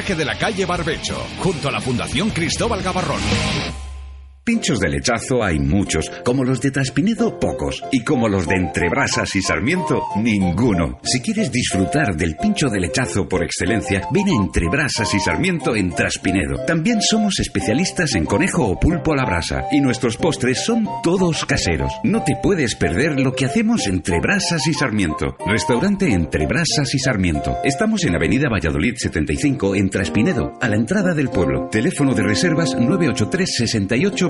de la calle Barbecho, junto a la Fundación Cristóbal Gavarrón. Pinchos de lechazo hay muchos, como los de Traspinedo pocos, y como los de Entrebrasas y Sarmiento ninguno. Si quieres disfrutar del pincho de lechazo por excelencia, ven a Entrebrasas y Sarmiento en Traspinedo. También somos especialistas en conejo o pulpo a la brasa, y nuestros postres son todos caseros. No te puedes perder lo que hacemos entre Brasas y Sarmiento. Restaurante Entre Brasas y Sarmiento. Estamos en Avenida Valladolid 75 en Traspinedo, a la entrada del pueblo. Teléfono de reservas 983 68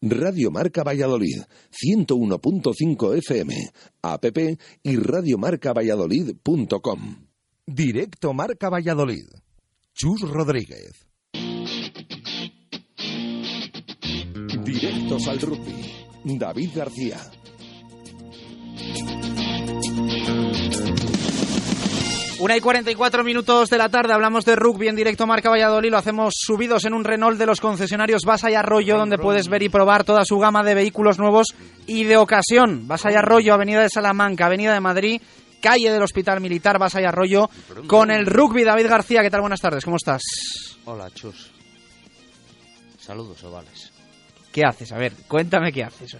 Radio Marca Valladolid, 101.5 FM, app y radiomarcavalladolid.com. Directo Marca Valladolid. Chus Rodríguez. Directos al rugby. David García. Una y 44 minutos de la tarde, hablamos de rugby en directo Marca Valladolid, lo hacemos subidos en un Renault de los concesionarios Basa y Arroyo, donde puedes ver y probar toda su gama de vehículos nuevos y de ocasión. Basa y Arroyo, Avenida de Salamanca, Avenida de Madrid, calle del Hospital Militar, Basa y Arroyo, con el rugby. David García, ¿qué tal? Buenas tardes, ¿cómo estás? Hola, Chus. Saludos, ovales. ¿Qué haces? A ver, cuéntame qué haces.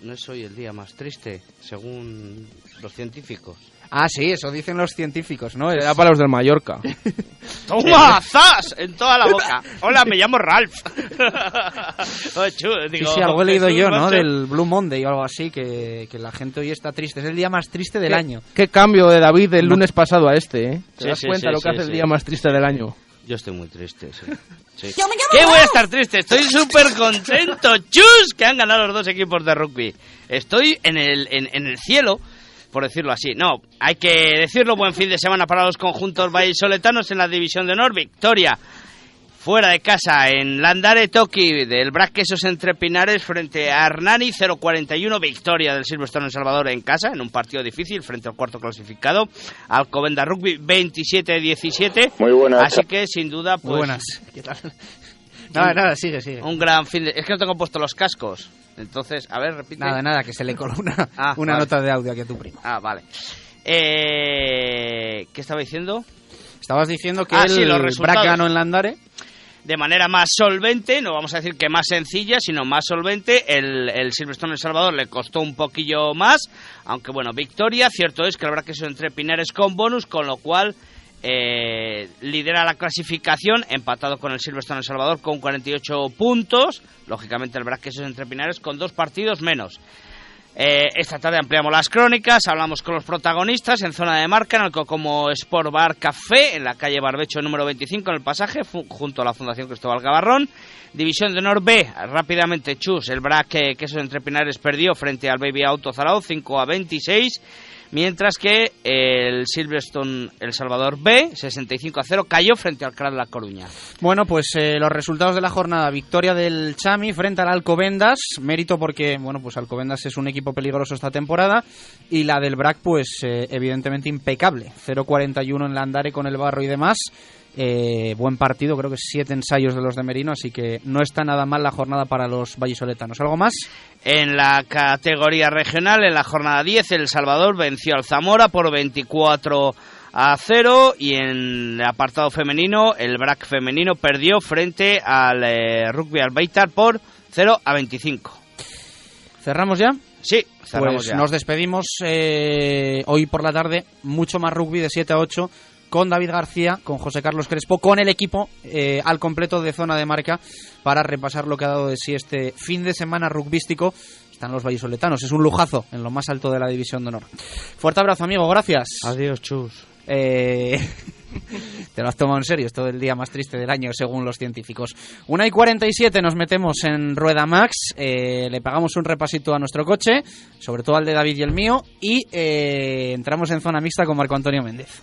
No es hoy el día más triste, según los científicos. Ah, sí, eso dicen los científicos, ¿no? Era para los del Mallorca. ¡Toma! ¡Zas! En toda la boca. Hola, me llamo Ralph. Oh, Chus, Sí, digo, sí, algo he leído yo, ¿no? macho. Del Blue Monday o algo así, que, que la gente hoy está triste. Es el día más triste del ¿Qué- año. Qué cambio de David del No. lunes pasado a este, ¿eh? ¿Te Sí, das sí, cuenta sí, lo que sí, hace sí. el día más triste del año? Yo estoy muy triste, sí. Sí. ¿Qué voy a estar triste? Estoy súper contento, chus, que han ganado los dos equipos de rugby. Estoy en el, en, en el cielo, por decirlo así. No, hay que decirlo, buen fin de semana para los conjuntos vallisoletanos en la División de Honor. Victoria fuera de casa en Landare Toki del Braquesos entre Pinares frente a Hernani 0-41 victoria del Silverstone en Salvador en casa en un partido difícil frente al cuarto clasificado Alcobenda Rugby 27-17 Muy buenas. así que sin duda pues Muy buenas. ¿Qué tal? Nada, nada, sigue, sigue. Un gran fin de... Es que no tengo puesto los cascos. Entonces, a ver, repite. Nada, nada, que se le coló una, Ah, una vale. nota de audio aquí a tu primo. Ah, vale. Eh, ¿Qué estaba diciendo? Estabas diciendo que Ah, el sí, los resultados. Brac ganó en Landare. de manera más solvente, no vamos a decir que más sencilla, sino más solvente. El, el Silverstone El Salvador le costó un poquillo más, aunque bueno, victoria. Cierto es que habrá que entre Pinares con bonus, con lo cual eh, lidera la clasificación, empatado con el Silverstone El Salvador con 48 puntos. Lógicamente el Braque entre Pinares con dos partidos menos. Eh, esta tarde ampliamos las crónicas, hablamos con los protagonistas en zona de marca, en el Cocomo Sport Bar Café, en la calle Barbecho número 25, en el pasaje, junto a la Fundación Cristóbal Gavarrón. División de Honor B, rápidamente Chus, el BRAC eh, Quesos Entre Pinares perdió frente al Baby Auto Zarao 5 a 26, mientras que el Silverstone El Salvador B, 65 a 0, cayó frente al CRAD La Coruña. Bueno, pues eh, los resultados de la jornada. Victoria del Chami frente al Alcobendas. Mérito porque, bueno, pues Alcobendas es un equipo peligroso esta temporada. Y la del Brac, pues eh, evidentemente impecable. 0-41 en Landare con el barro y demás. Eh, buen partido, creo que siete ensayos de los de Merino, así que no está nada mal la jornada para los vallisoletanos. ¿Algo más? En la categoría regional, en la jornada 10, El Salvador venció al Zamora por 24 a 0 y en el apartado femenino, el BRAC femenino perdió frente al eh, Rugby Albaitar por 0 a 25. ¿Cerramos ya? Sí, cerramos Pues ya. nos despedimos eh, hoy por la tarde. Mucho más rugby de 7 a 8 con David García, con José Carlos Crespo, con el equipo eh, al completo de zona de marca para repasar lo que ha dado de sí este fin de semana rugbístico. Están los vallisoletanos, es un lujazo en lo más alto de la división de honor. Fuerte abrazo, amigo, gracias. Adiós, chus. Eh, te lo has tomado en serio, es todo el día más triste del año, según los científicos. Una y 47 nos metemos en Rueda Max, eh, le pagamos un repasito a nuestro coche, sobre todo al de David y el mío, y eh, entramos en zona mixta con Marco Antonio Méndez.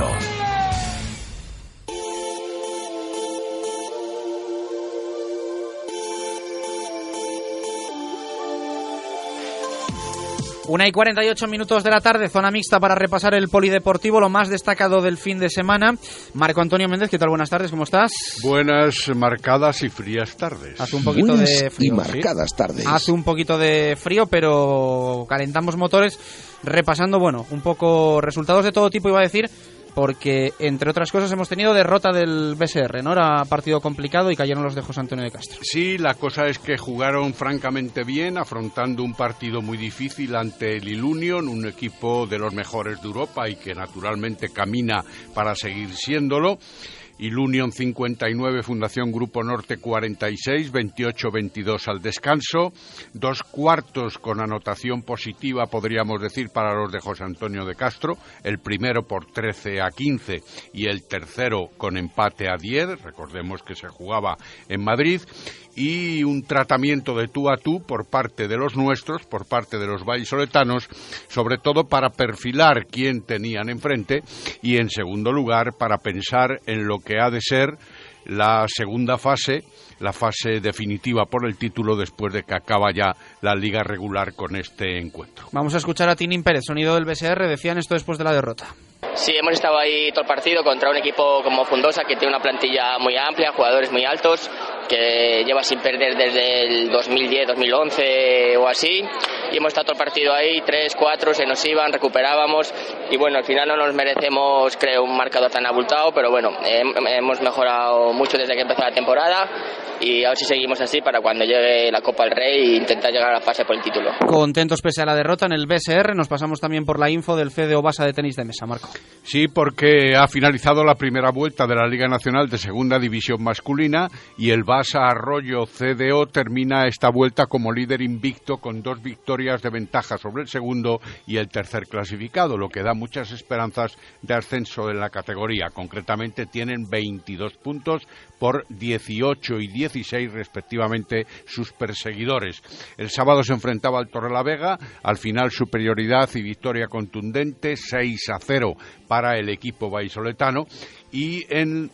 Una y 48 minutos de la tarde, zona mixta para repasar el polideportivo, lo más destacado del fin de semana. Marco Antonio Méndez, ¿qué tal? Buenas tardes, ¿cómo estás? Buenas, marcadas y frías tardes. Hace un poquito Buenas de y frío. marcadas tardes. Hace un poquito de frío, pero calentamos motores repasando, bueno, un poco resultados de todo tipo, iba a decir, porque entre otras cosas hemos tenido derrota del BSR, ¿no? Era partido complicado y cayeron los de José Antonio de Castro. Sí, la cosa es que jugaron francamente bien, afrontando un partido muy difícil ante el Ilunion, un equipo de los mejores de Europa y que naturalmente camina para seguir siéndolo. Ilunion 59, Fundación Grupo Norte 46, 28-22 al descanso. Dos cuartos con anotación positiva, podríamos decir, para los de José Antonio de Castro. El primero por 13 a 15 y el tercero con empate a 10. Recordemos que se jugaba en Madrid. Y un tratamiento de tú a tú por parte de los nuestros, por parte de los vallisoletanos, sobre todo para perfilar quién tenían enfrente y, en segundo lugar, para pensar en lo que ha de ser la segunda fase, la fase definitiva por el título después de que acaba ya la liga regular con este encuentro. Vamos a escuchar a Tinin Pérez, sonido del BSR, decían esto después de la derrota. Sí, hemos estado ahí todo el partido contra un equipo como Fundosa que tiene una plantilla muy amplia, jugadores muy altos, que lleva sin perder desde el 2010, 2011 o así. Y hemos estado todo el partido ahí, 3, 4, se nos iban, recuperábamos. Y bueno, al final no nos merecemos, creo, un marcador tan abultado, pero bueno, hem- hemos mejorado mucho desde que empezó la temporada. Y a ver si seguimos así para cuando llegue la Copa del Rey e intentar llegar a la fase por el título. Contentos pese a la derrota en el BSR, nos pasamos también por la info del CDO Basa de tenis de mesa, Marco. Sí, porque ha finalizado la primera vuelta de la Liga Nacional de Segunda División Masculina y el Basa Arroyo CDO termina esta vuelta como líder invicto con dos victorias de ventaja sobre el segundo y el tercer clasificado, lo que da muchas esperanzas de ascenso en la categoría. Concretamente tienen 22 puntos por 18 y 16 respectivamente sus perseguidores. El sábado se enfrentaba al Torrelavega, al final superioridad y victoria contundente 6 a 0 para el equipo vallisoletano y en,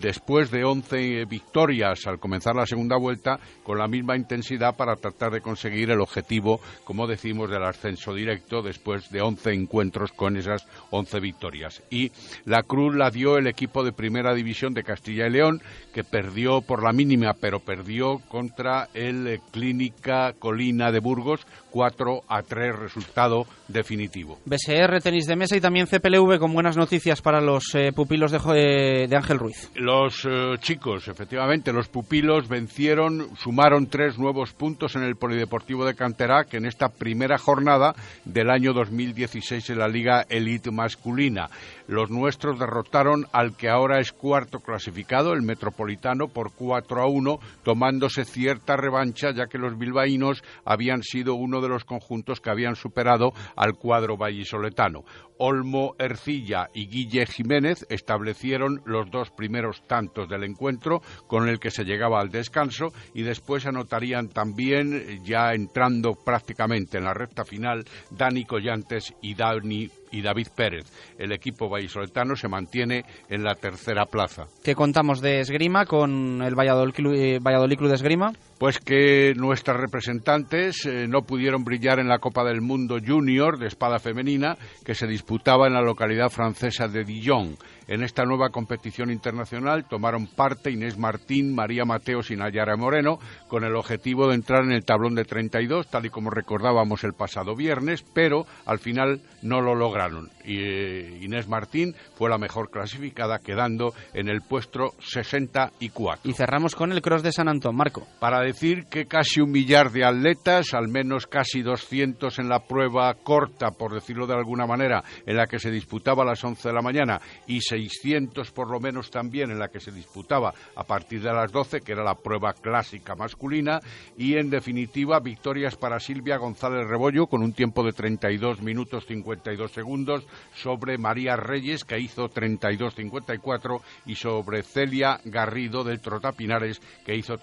después de 11 victorias al comenzar la segunda vuelta, con la misma intensidad para tratar de conseguir el objetivo, como decimos, del ascenso directo después de 11 encuentros con esas 11 victorias. Y la cruz la dio el equipo de Primera División de Castilla y León, que perdió por la mínima, pero perdió contra el Clínica Colina de Burgos 4 a 3 resultado definitivo. BSR, tenis de mesa y también CPLV con buenas noticias para los eh, pupilos de, de, Ángel Ruiz. Los eh, chicos, efectivamente, los pupilos vencieron, sumaron tres nuevos puntos en el Polideportivo de Canterac en esta primera jornada del año 2016 en la Liga Elite masculina. Los nuestros derrotaron al que ahora es cuarto clasificado, el Metropolitano, por 4 a 1, tomándose cierta revancha, ya que los bilbaínos habían sido uno de los conjuntos que habían superado al cuadro vallisoletano. Olmo Ercilla y Guille Jiménez establecieron los dos primeros tantos del encuentro con el que se llegaba al descanso y después anotarían también, ya entrando prácticamente en la recta final, Dani Collantes y Dani y David Pérez. El equipo vallisoletano se mantiene en la tercera plaza. ¿Qué contamos de esgrima con el Valladolid, eh, Valladolid Club de Esgrima? Pues que nuestras representantes eh, no pudieron brillar en la Copa del Mundo Junior de espada femenina que se disputaba en la localidad francesa de Dijon. En esta nueva competición internacional tomaron parte Inés Martín, María Mateos y Nayara Moreno con el objetivo de entrar en el tablón de 32, tal y como recordábamos el pasado viernes, pero al final no lo lograron. Y, eh, Inés Martín fue la mejor clasificada, quedando en el puesto 64. Y cerramos con el Cross de San Antón, Marco. Para decir que casi un millar de atletas, al menos casi 200 en la prueba corta, por decirlo de alguna manera, en la que se disputaba a las 11 de la mañana, y 600 por lo menos también en la que se disputaba a partir de las 12, que era la prueba clásica masculina, y en definitiva victorias para Silvia González Rebollo con un tiempo de 32 minutos 52 segundos sobre María Reyes, que hizo 32-54, y sobre Celia Garrido del Trotapinares, que hizo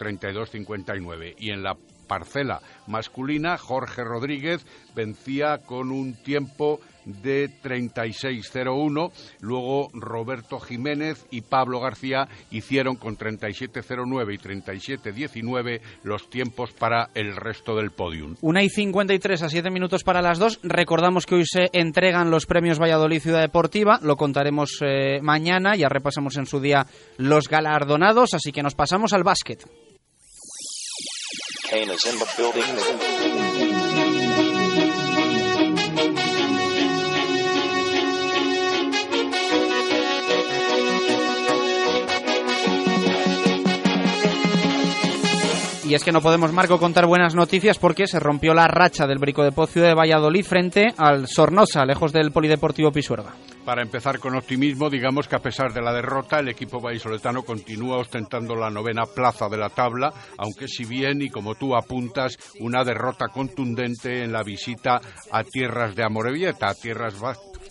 32-59. Y en la parcela masculina, Jorge Rodríguez vencía con un tiempo de 36.01. Luego Roberto Jiménez y Pablo García hicieron con 37.09 y 37.19 los tiempos para el resto del podium. Una y 53 a 7 minutos para las dos. Recordamos que hoy se entregan los premios Valladolid Ciudad Deportiva. Lo contaremos eh, mañana. Ya repasamos en su día los galardonados. Así que nos pasamos al básquet. Kane is in the building. Y es que no podemos, Marco, contar buenas noticias porque se rompió la racha del Brico de Pocio de Valladolid frente al Sornosa, lejos del Polideportivo Pisuerga. Para empezar con optimismo, digamos que a pesar de la derrota, el equipo vallisoletano continúa ostentando la novena plaza de la tabla, aunque si bien, y como tú apuntas, una derrota contundente en la visita a tierras de Amorebieta, a tierras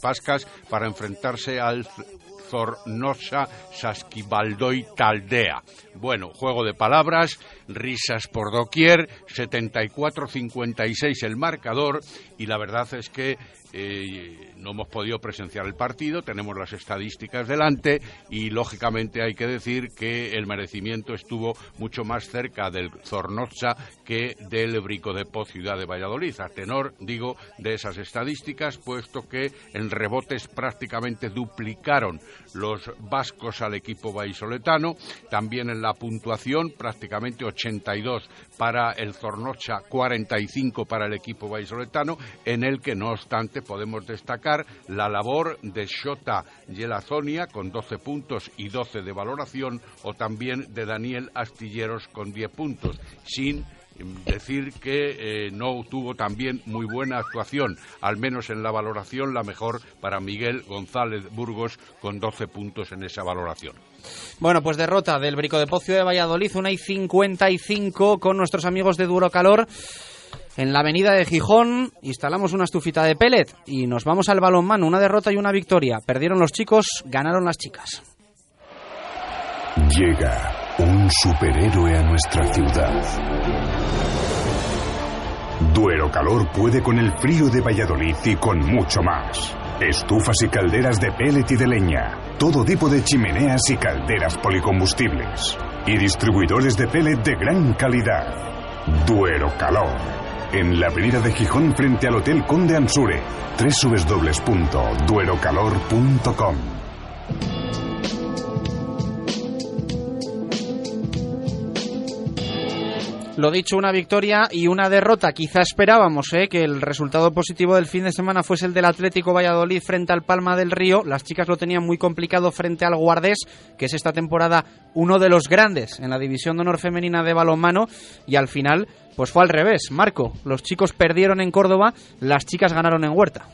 vascas, para enfrentarse al Zornosa Sasquibaldoy Taldea. Bueno, juego de palabras, risas por doquier, 74-56 el marcador y la verdad es que eh, no hemos podido presenciar el partido, tenemos las estadísticas delante y lógicamente hay que decir que el merecimiento estuvo mucho más cerca del Zornocha que del Brico de Poz Ciudad de Valladolid, a tenor, digo, de esas estadísticas, puesto que en rebotes prácticamente duplicaron los vascos al equipo vallisoletano, también en la puntuación prácticamente 82 para el Zornocha, 45 para el equipo vallisoletano, en el que no obstante podemos destacar la labor de Shota Yelazonia con 12 puntos y 12 de valoración o también de Daniel Astilleros con 10 puntos, sin decir que eh, no tuvo también muy buena actuación, al menos en la valoración la mejor para Miguel González Burgos con 12 puntos en esa valoración. Bueno, pues derrota del Brico de Pocio de Valladolid, una y 55 con nuestros amigos de Duro Calor. En la avenida de Gijón instalamos una estufita de pellet y nos vamos al balonmano, una derrota y una victoria. Perdieron los chicos, ganaron las chicas. Llega un superhéroe a nuestra ciudad. Duero Calor puede con el frío de Valladolid y con mucho más. Estufas y calderas de pellet y de leña. Todo tipo de chimeneas y calderas policombustibles. Y distribuidores de pellet de gran calidad. Duero Calor. En la avenida de Gijón frente al Hotel Conde Ansure. www.duerocalor.com Lo dicho, una victoria y una derrota. Quizá esperábamos ¿eh? que el resultado positivo del fin de semana fuese el del Atlético Valladolid frente al Palma del Río. Las chicas lo tenían muy complicado frente al Guardés, que es esta temporada uno de los grandes en la división de honor femenina de balonmano. Y al final, pues fue al revés. Marco, los chicos perdieron en Córdoba, las chicas ganaron en Huerta.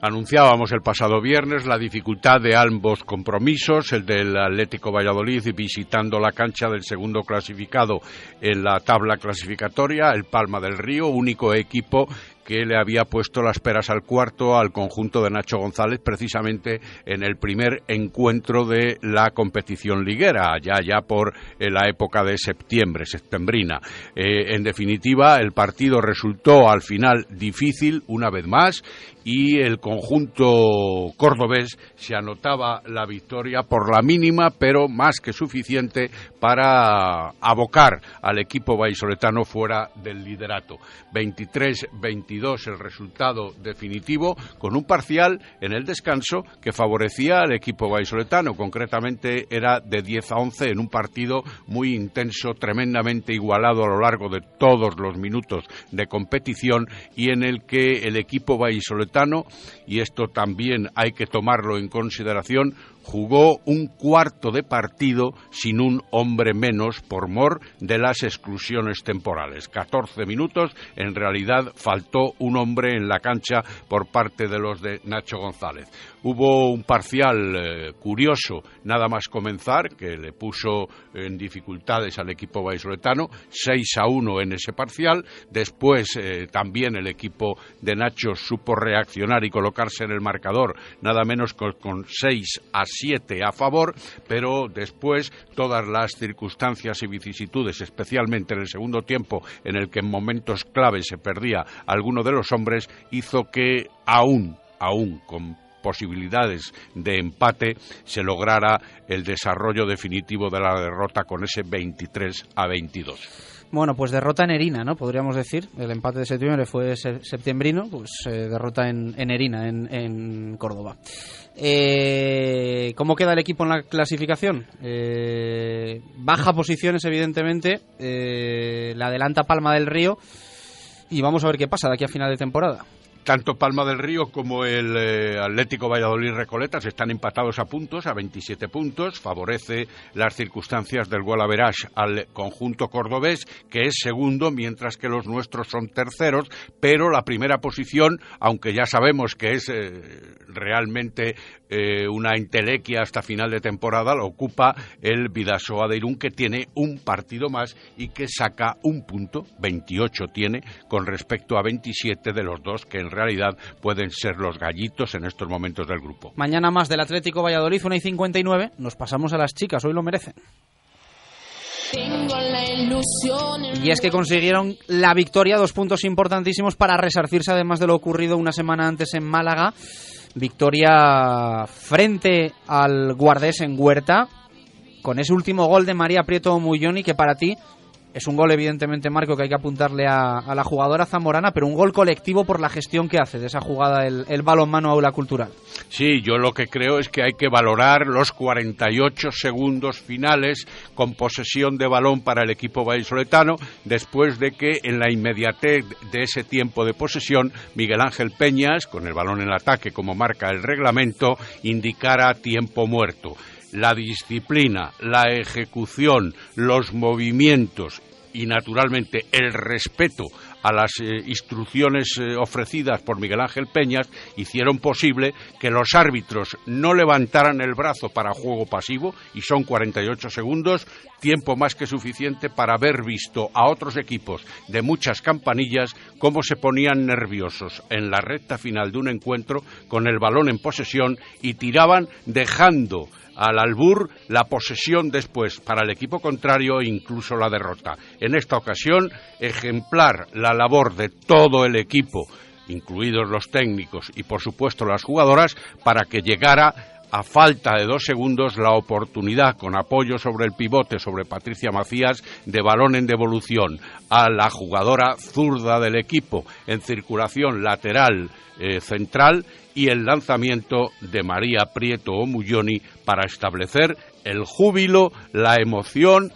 Anunciábamos el pasado viernes la dificultad de ambos compromisos, el del Atlético Valladolid visitando la cancha del segundo clasificado en la tabla clasificatoria, el Palma del Río, único equipo que le había puesto las peras al cuarto al conjunto de Nacho González precisamente en el primer encuentro de la competición liguera, ya ya por eh, la época de septiembre, septembrina. Eh, en definitiva, el partido resultó al final difícil una vez más y el conjunto cordobés se anotaba la victoria por la mínima, pero más que suficiente para abocar al equipo vallisoletano fuera del liderato. 23-22 el resultado definitivo, con un parcial en el descanso que favorecía al equipo vallisoletano. Concretamente era de 10 a 11 en un partido muy intenso, tremendamente igualado a lo largo de todos los minutos de competición y en el que el equipo vallisoletano, y esto también hay que tomarlo en consideración, jugó un cuarto de partido sin un hombre menos por mor de las exclusiones temporales. 14 minutos, en realidad faltó un hombre en la cancha por parte de los de Nacho González. Hubo un parcial eh, curioso nada más comenzar que le puso en dificultades al equipo vallisoletano, 6 a 1 en ese parcial. Después eh, también el equipo de Nacho supo reaccionar y colocarse en el marcador nada menos con, con 6 a 7 a favor, pero después todas las circunstancias y vicisitudes, especialmente en el segundo tiempo en el que en momentos clave se perdía alguno de los hombres, hizo que aún, aún con posibilidades de empate se lograra el desarrollo definitivo de la derrota con ese 23 a 22. Bueno, pues derrota en Erina, ¿no? Podríamos decir. El empate de septiembre fue septembrino, pues eh, derrota en, Erina, en, en Córdoba. Eh, ¿Cómo queda el equipo en la clasificación? Eh, baja posiciones, evidentemente. Eh, la adelanta Palma del Río. Y vamos a ver qué pasa de aquí a final de temporada tanto Palma del Río como el eh, Atlético Valladolid Recoletas están empatados a puntos, a 27 puntos. Favorece las circunstancias del Gualaverage al conjunto cordobés, que es segundo, mientras que los nuestros son terceros. Pero la primera posición, aunque ya sabemos que es eh, realmente eh, una entelequia hasta final de temporada, la ocupa el Vidasoa de Irún, que tiene un partido más y que saca un punto, 28 tiene, con respecto a 27 de los dos que en realidad pueden ser los gallitos en estos momentos del grupo. Mañana más del Atlético Valladolid, 1 y 59. Nos pasamos a las chicas, hoy lo merecen. Y es que consiguieron la victoria, dos puntos importantísimos para resarcirse además de lo ocurrido una semana antes en Málaga. Victoria frente al Guardés en Huerta, con ese último gol de María Prieto Mulloni que para ti Es un gol, evidentemente, Marco, que hay que apuntarle a, la jugadora zamorana, pero un gol colectivo por la gestión que hace de esa jugada el, el balonmano aula cultural. Sí, yo lo que creo es que hay que valorar los 48 segundos finales con posesión de balón para el equipo vallisoletano, después de que en la inmediatez de ese tiempo de posesión, Miguel Ángel Peñas, con el balón en ataque como marca el reglamento, indicara tiempo muerto la disciplina, la ejecución, los movimientos y naturalmente el respeto a las eh, instrucciones eh, ofrecidas por Miguel Ángel Peñas hicieron posible que los árbitros no levantaran el brazo para juego pasivo y son 48 segundos, tiempo más que suficiente para haber visto a otros equipos de muchas campanillas cómo se ponían nerviosos en la recta final de un encuentro con el balón en posesión y tiraban dejando al albur la posesión después para el equipo contrario incluso la derrota. En esta ocasión, ejemplar la labor de todo el equipo, incluidos los técnicos y por supuesto las jugadoras, para que llegara a falta de dos segundos la oportunidad con apoyo sobre el pivote sobre Patricia Macías de balón en devolución a la jugadora zurda del equipo en circulación lateral eh, central y el lanzamiento de María Prieto o Mulloni para establecer el júbilo, la emoción,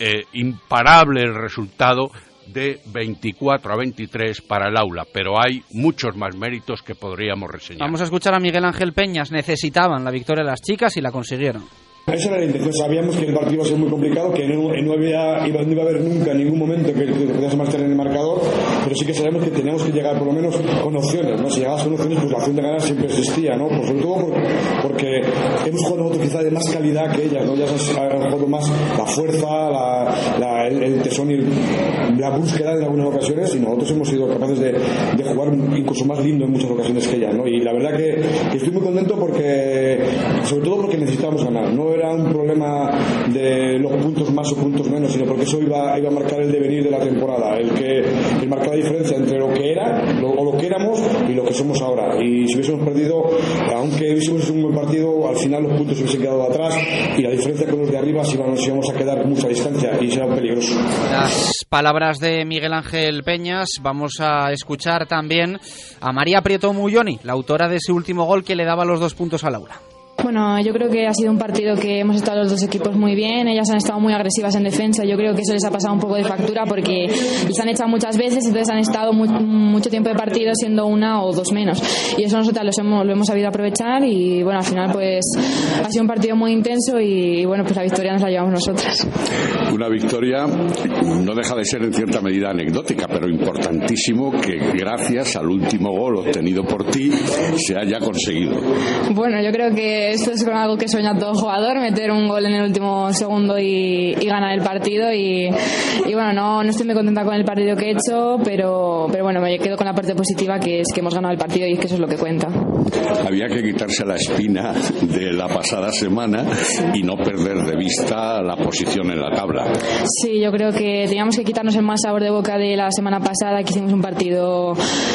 eh, imparable el resultado de 24 a 23 para el aula, pero hay muchos más méritos que podríamos reseñar. Vamos a escuchar a Miguel Ángel Peñas. Necesitaban la victoria de las chicas y la consiguieron. Esa era la intención. Sabíamos que el partido iba a ser muy complicado, que no, no, había, iba, no iba a haber nunca ningún momento que, que pudiese marchar en el marcador, pero sí que sabemos que teníamos que llegar por lo menos con opciones. ¿no? Si llegabas con opciones, pues la opción de ganar siempre existía, ¿no? Pues sobre todo por, porque hemos jugado nosotros quizá de más calidad que ellas, ¿no? Ellas han jugado más la fuerza, la, la, el, el, tesón y la búsqueda en algunas ocasiones, y nosotros hemos sido capaces de, de, jugar incluso más lindo en muchas ocasiones que ellas, ¿no? Y la verdad que, que estoy muy contento porque, sobre todo porque necesitábamos ganar, ¿no? era un problema de los puntos más o puntos menos, sino porque eso iba, iba a marcar el devenir de la temporada, el que el marcar la diferencia entre lo que era lo, o lo que éramos y lo que somos ahora. Y si hubiésemos perdido, aunque hubiésemos hecho un buen partido, al final los puntos se hubiesen quedado atrás y la diferencia con los de arriba si nos íbamos a quedar mucha distancia y será peligroso. Las palabras de Miguel Ángel Peñas, vamos a escuchar también a María Prieto Mulloni, la autora de ese último gol que le daba los dos puntos a Laura. Bueno, yo creo que ha sido un partido que hemos estado los dos equipos muy bien. Ellas han estado muy agresivas en defensa. Yo creo que eso les ha pasado un poco de factura porque les han echado muchas veces, entonces han estado muy, mucho tiempo de partido siendo una o dos menos. Y eso nosotros lo hemos, lo hemos sabido aprovechar y bueno, al final pues ha sido un partido muy intenso y bueno, pues la victoria nos la llevamos nosotras. Una victoria no deja de ser en cierta medida anecdótica, pero importantísimo que gracias al último gol obtenido por ti se haya conseguido. Bueno, yo creo que esto es algo que sueña todo jugador, meter un gol en el último segundo y, y ganar el partido. Y, y, bueno, no, no estoy muy contenta con el partido que he hecho, pero, pero bueno, me quedo con la parte positiva que es que hemos ganado el partido y es que eso es lo que cuenta. Había que quitarse la espina de la pasada semana y no perder de vista la posición en la tabla. Sí, yo creo que teníamos que quitarnos el mal sabor de boca de la semana pasada, que hicimos un partido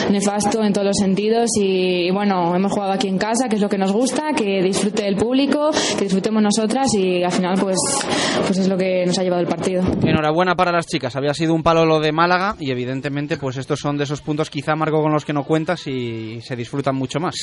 nefasto en todos los sentidos. Y, y bueno, hemos jugado aquí en casa, que es lo que nos gusta, que disfrute el público, que disfrutemos nosotras y al final pues, pues es lo que nos ha llevado el partido. Enhorabuena para las chicas, había sido un palo lo de Málaga y evidentemente pues estos son de esos puntos quizá Marco con los que no cuentas y se disfrutan mucho más.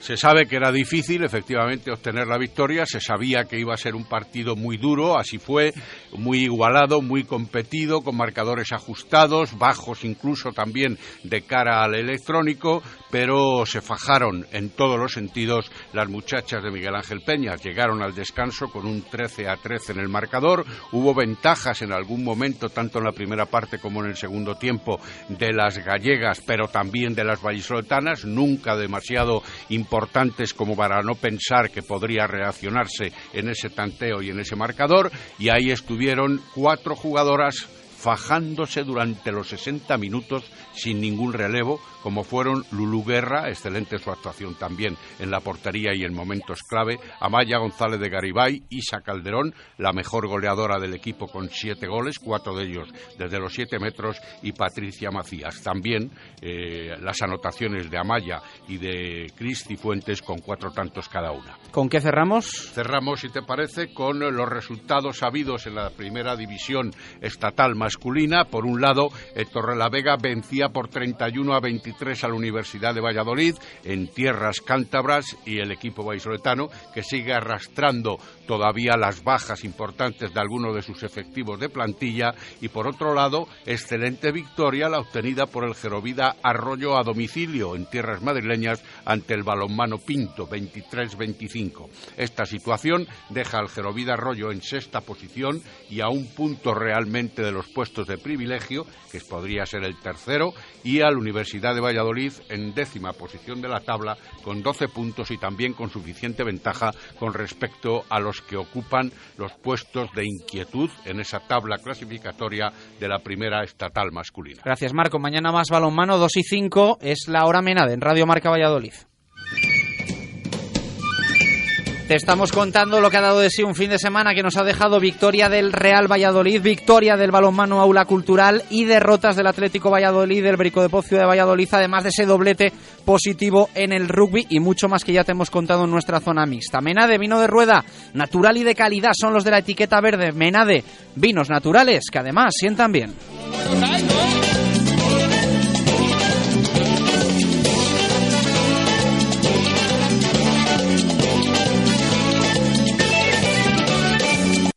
Se sabe que era difícil efectivamente obtener la victoria, se sabía que iba a ser un partido muy duro, así fue, muy igualado, muy competido, con marcadores ajustados, bajos incluso también de cara al electrónico, pero se fajaron en todos los sentidos las muchachas de Miguel Ángel Peña. Llegaron al descanso con un 13 a 13 en el marcador. Hubo ventajas en algún momento, tanto en la primera parte como en el segundo tiempo, de las gallegas, pero también de las vallisoletanas, nunca demasiado importantes como para no pensar que podría reaccionarse en ese tanteo y en ese marcador. Y ahí estuvieron cuatro jugadoras fajándose durante los 60 minutos sin ningún relevo, como fueron Lulu Guerra, excelente su actuación también en la portería y en momentos clave, Amaya González de Garibay, Isa Calderón, la mejor goleadora del equipo con siete goles, cuatro de ellos desde los siete metros, y Patricia Macías. También eh, las anotaciones de Amaya y de Cristi Fuentes con cuatro tantos cada una. ¿Con qué cerramos? Cerramos, si te parece, con los resultados habidos en la primera división estatal más masculina. Por un lado, el Torrelavega vencía por 31 a 23 a la Universidad de Valladolid en tierras cántabras y el equipo vallisoletano que sigue arrastrando todavía las bajas importantes de algunos de sus efectivos de plantilla y por otro lado, excelente victoria la obtenida por el Gerovida Arroyo a domicilio en tierras madrileñas ante el balonmano Pinto 23-25. Esta situación deja al Gerovida Arroyo en sexta posición y a un punto realmente de los puestos de privilegio, que podría ser el tercero, y a la Universidad de Valladolid en décima posición de la tabla con 12 puntos y también con suficiente ventaja con respecto a los que ocupan los puestos de inquietud en esa tabla clasificatoria de la primera estatal masculina. Gracias, Marco. Mañana más balonmano, 2 y 5, es la hora menada en Radio Marca Valladolid. Te estamos contando lo que ha dado de sí un fin de semana que nos ha dejado victoria del Real Valladolid, victoria del balonmano Aula Cultural y derrotas del Atlético Valladolid, del Brico de Pocio de Valladolid, además de ese doblete positivo en el rugby y mucho más que ya te hemos contado en nuestra zona mixta. Menade, vino de rueda, natural y de calidad, son los de la etiqueta verde. Menade, vinos naturales que además sientan bien.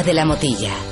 de la Motilla.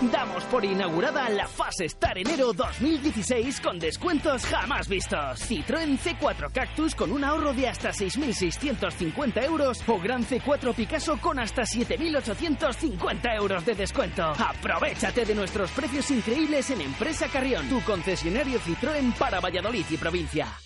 Damos por inaugurada la fase Star enero 2016 con descuentos jamás vistos. Citroën C4 Cactus con un ahorro de hasta 6.650 euros o Gran C4 Picasso con hasta 7.850 euros de descuento. Aprovechate de nuestros precios increíbles en Empresa Carrión, tu concesionario Citroën para Valladolid y provincia.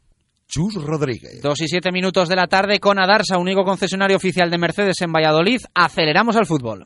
Chus Rodríguez. Dos y siete minutos de la tarde con Adarsa, único concesionario oficial de Mercedes en Valladolid. Aceleramos al fútbol.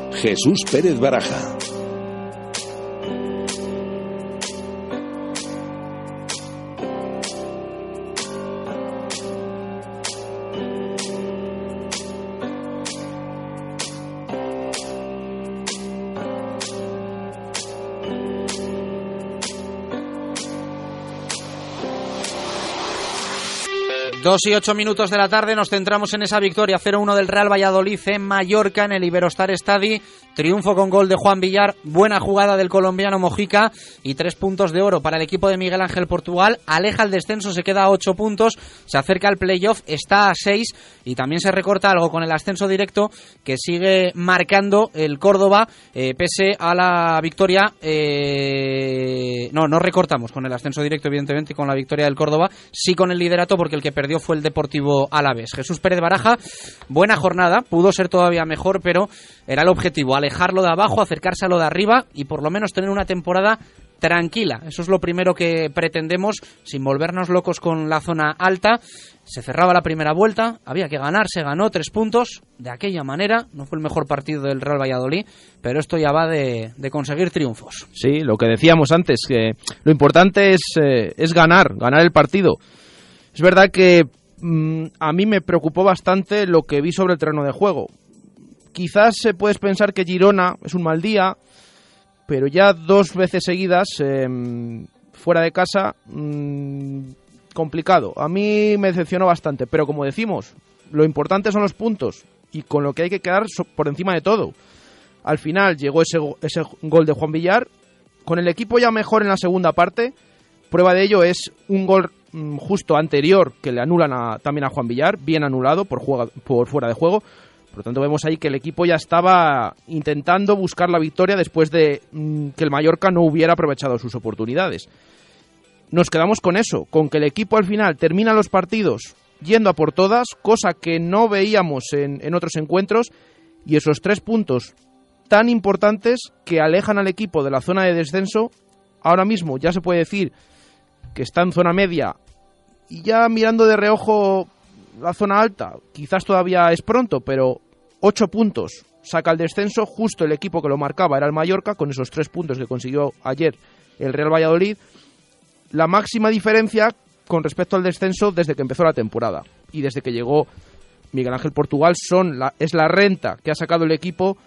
Jesús Pérez Baraja. Dos y ocho minutos de la tarde nos centramos en esa victoria 0-1 del Real Valladolid en Mallorca en el Iberostar Stadi. Triunfo con gol de Juan Villar, buena jugada del colombiano Mojica y tres puntos de oro para el equipo de Miguel Ángel Portugal. Aleja el descenso, se queda a ocho puntos, se acerca al playoff, está a seis y también se recorta algo con el ascenso directo que sigue marcando el Córdoba eh, pese a la victoria. Eh, no, no recortamos con el ascenso directo, evidentemente, con la victoria del Córdoba, sí con el liderato porque el que perdió fue el Deportivo Alavés. Jesús Pérez Baraja, buena jornada, pudo ser todavía mejor, pero era el objetivo, alejarlo de abajo, acercarse a lo de arriba y por lo menos tener una temporada tranquila. Eso es lo primero que pretendemos, sin volvernos locos con la zona alta. Se cerraba la primera vuelta, había que ganar, se ganó tres puntos de aquella manera. No fue el mejor partido del Real Valladolid, pero esto ya va de, conseguir triunfos. Sí, lo que decíamos antes, que lo importante es, eh, es ganar, ganar el partido. Es verdad que mm, a mí me preocupó bastante lo que vi sobre el terreno de juego. Quizás se puedes pensar que Girona es un mal día, pero ya dos veces seguidas em, fuera de casa, mm, complicado. A mí me decepcionó bastante, pero como decimos, lo importante son los puntos y con lo que hay que quedar por encima de todo. Al final llegó ese, ese gol de Juan Villar, con el equipo ya mejor en la segunda parte. Prueba de ello es un gol justo anterior que le anulan también a Juan Villar, bien anulado por, por fuera de juego. Por lo tanto, vemos ahí que el equipo ya estaba intentando buscar la victoria después de mm, que el Mallorca no hubiera aprovechado sus oportunidades. Nos quedamos con eso, con que el equipo al final termina los partidos yendo a por todas, cosa que no veíamos en, en otros encuentros, y esos tres puntos tan importantes que alejan al equipo de la zona de descenso, ahora mismo ya se puede decir que está en zona media y ya mirando de reojo la zona alta, quizás todavía es pronto, pero ocho puntos saca el descenso, justo el equipo que lo marcaba era el Mallorca, con esos tres puntos que consiguió ayer el Real Valladolid. La máxima diferencia con respecto al descenso desde que empezó la temporada y desde que llegó Miguel Ángel Portugal son la, es la renta que ha sacado el equipo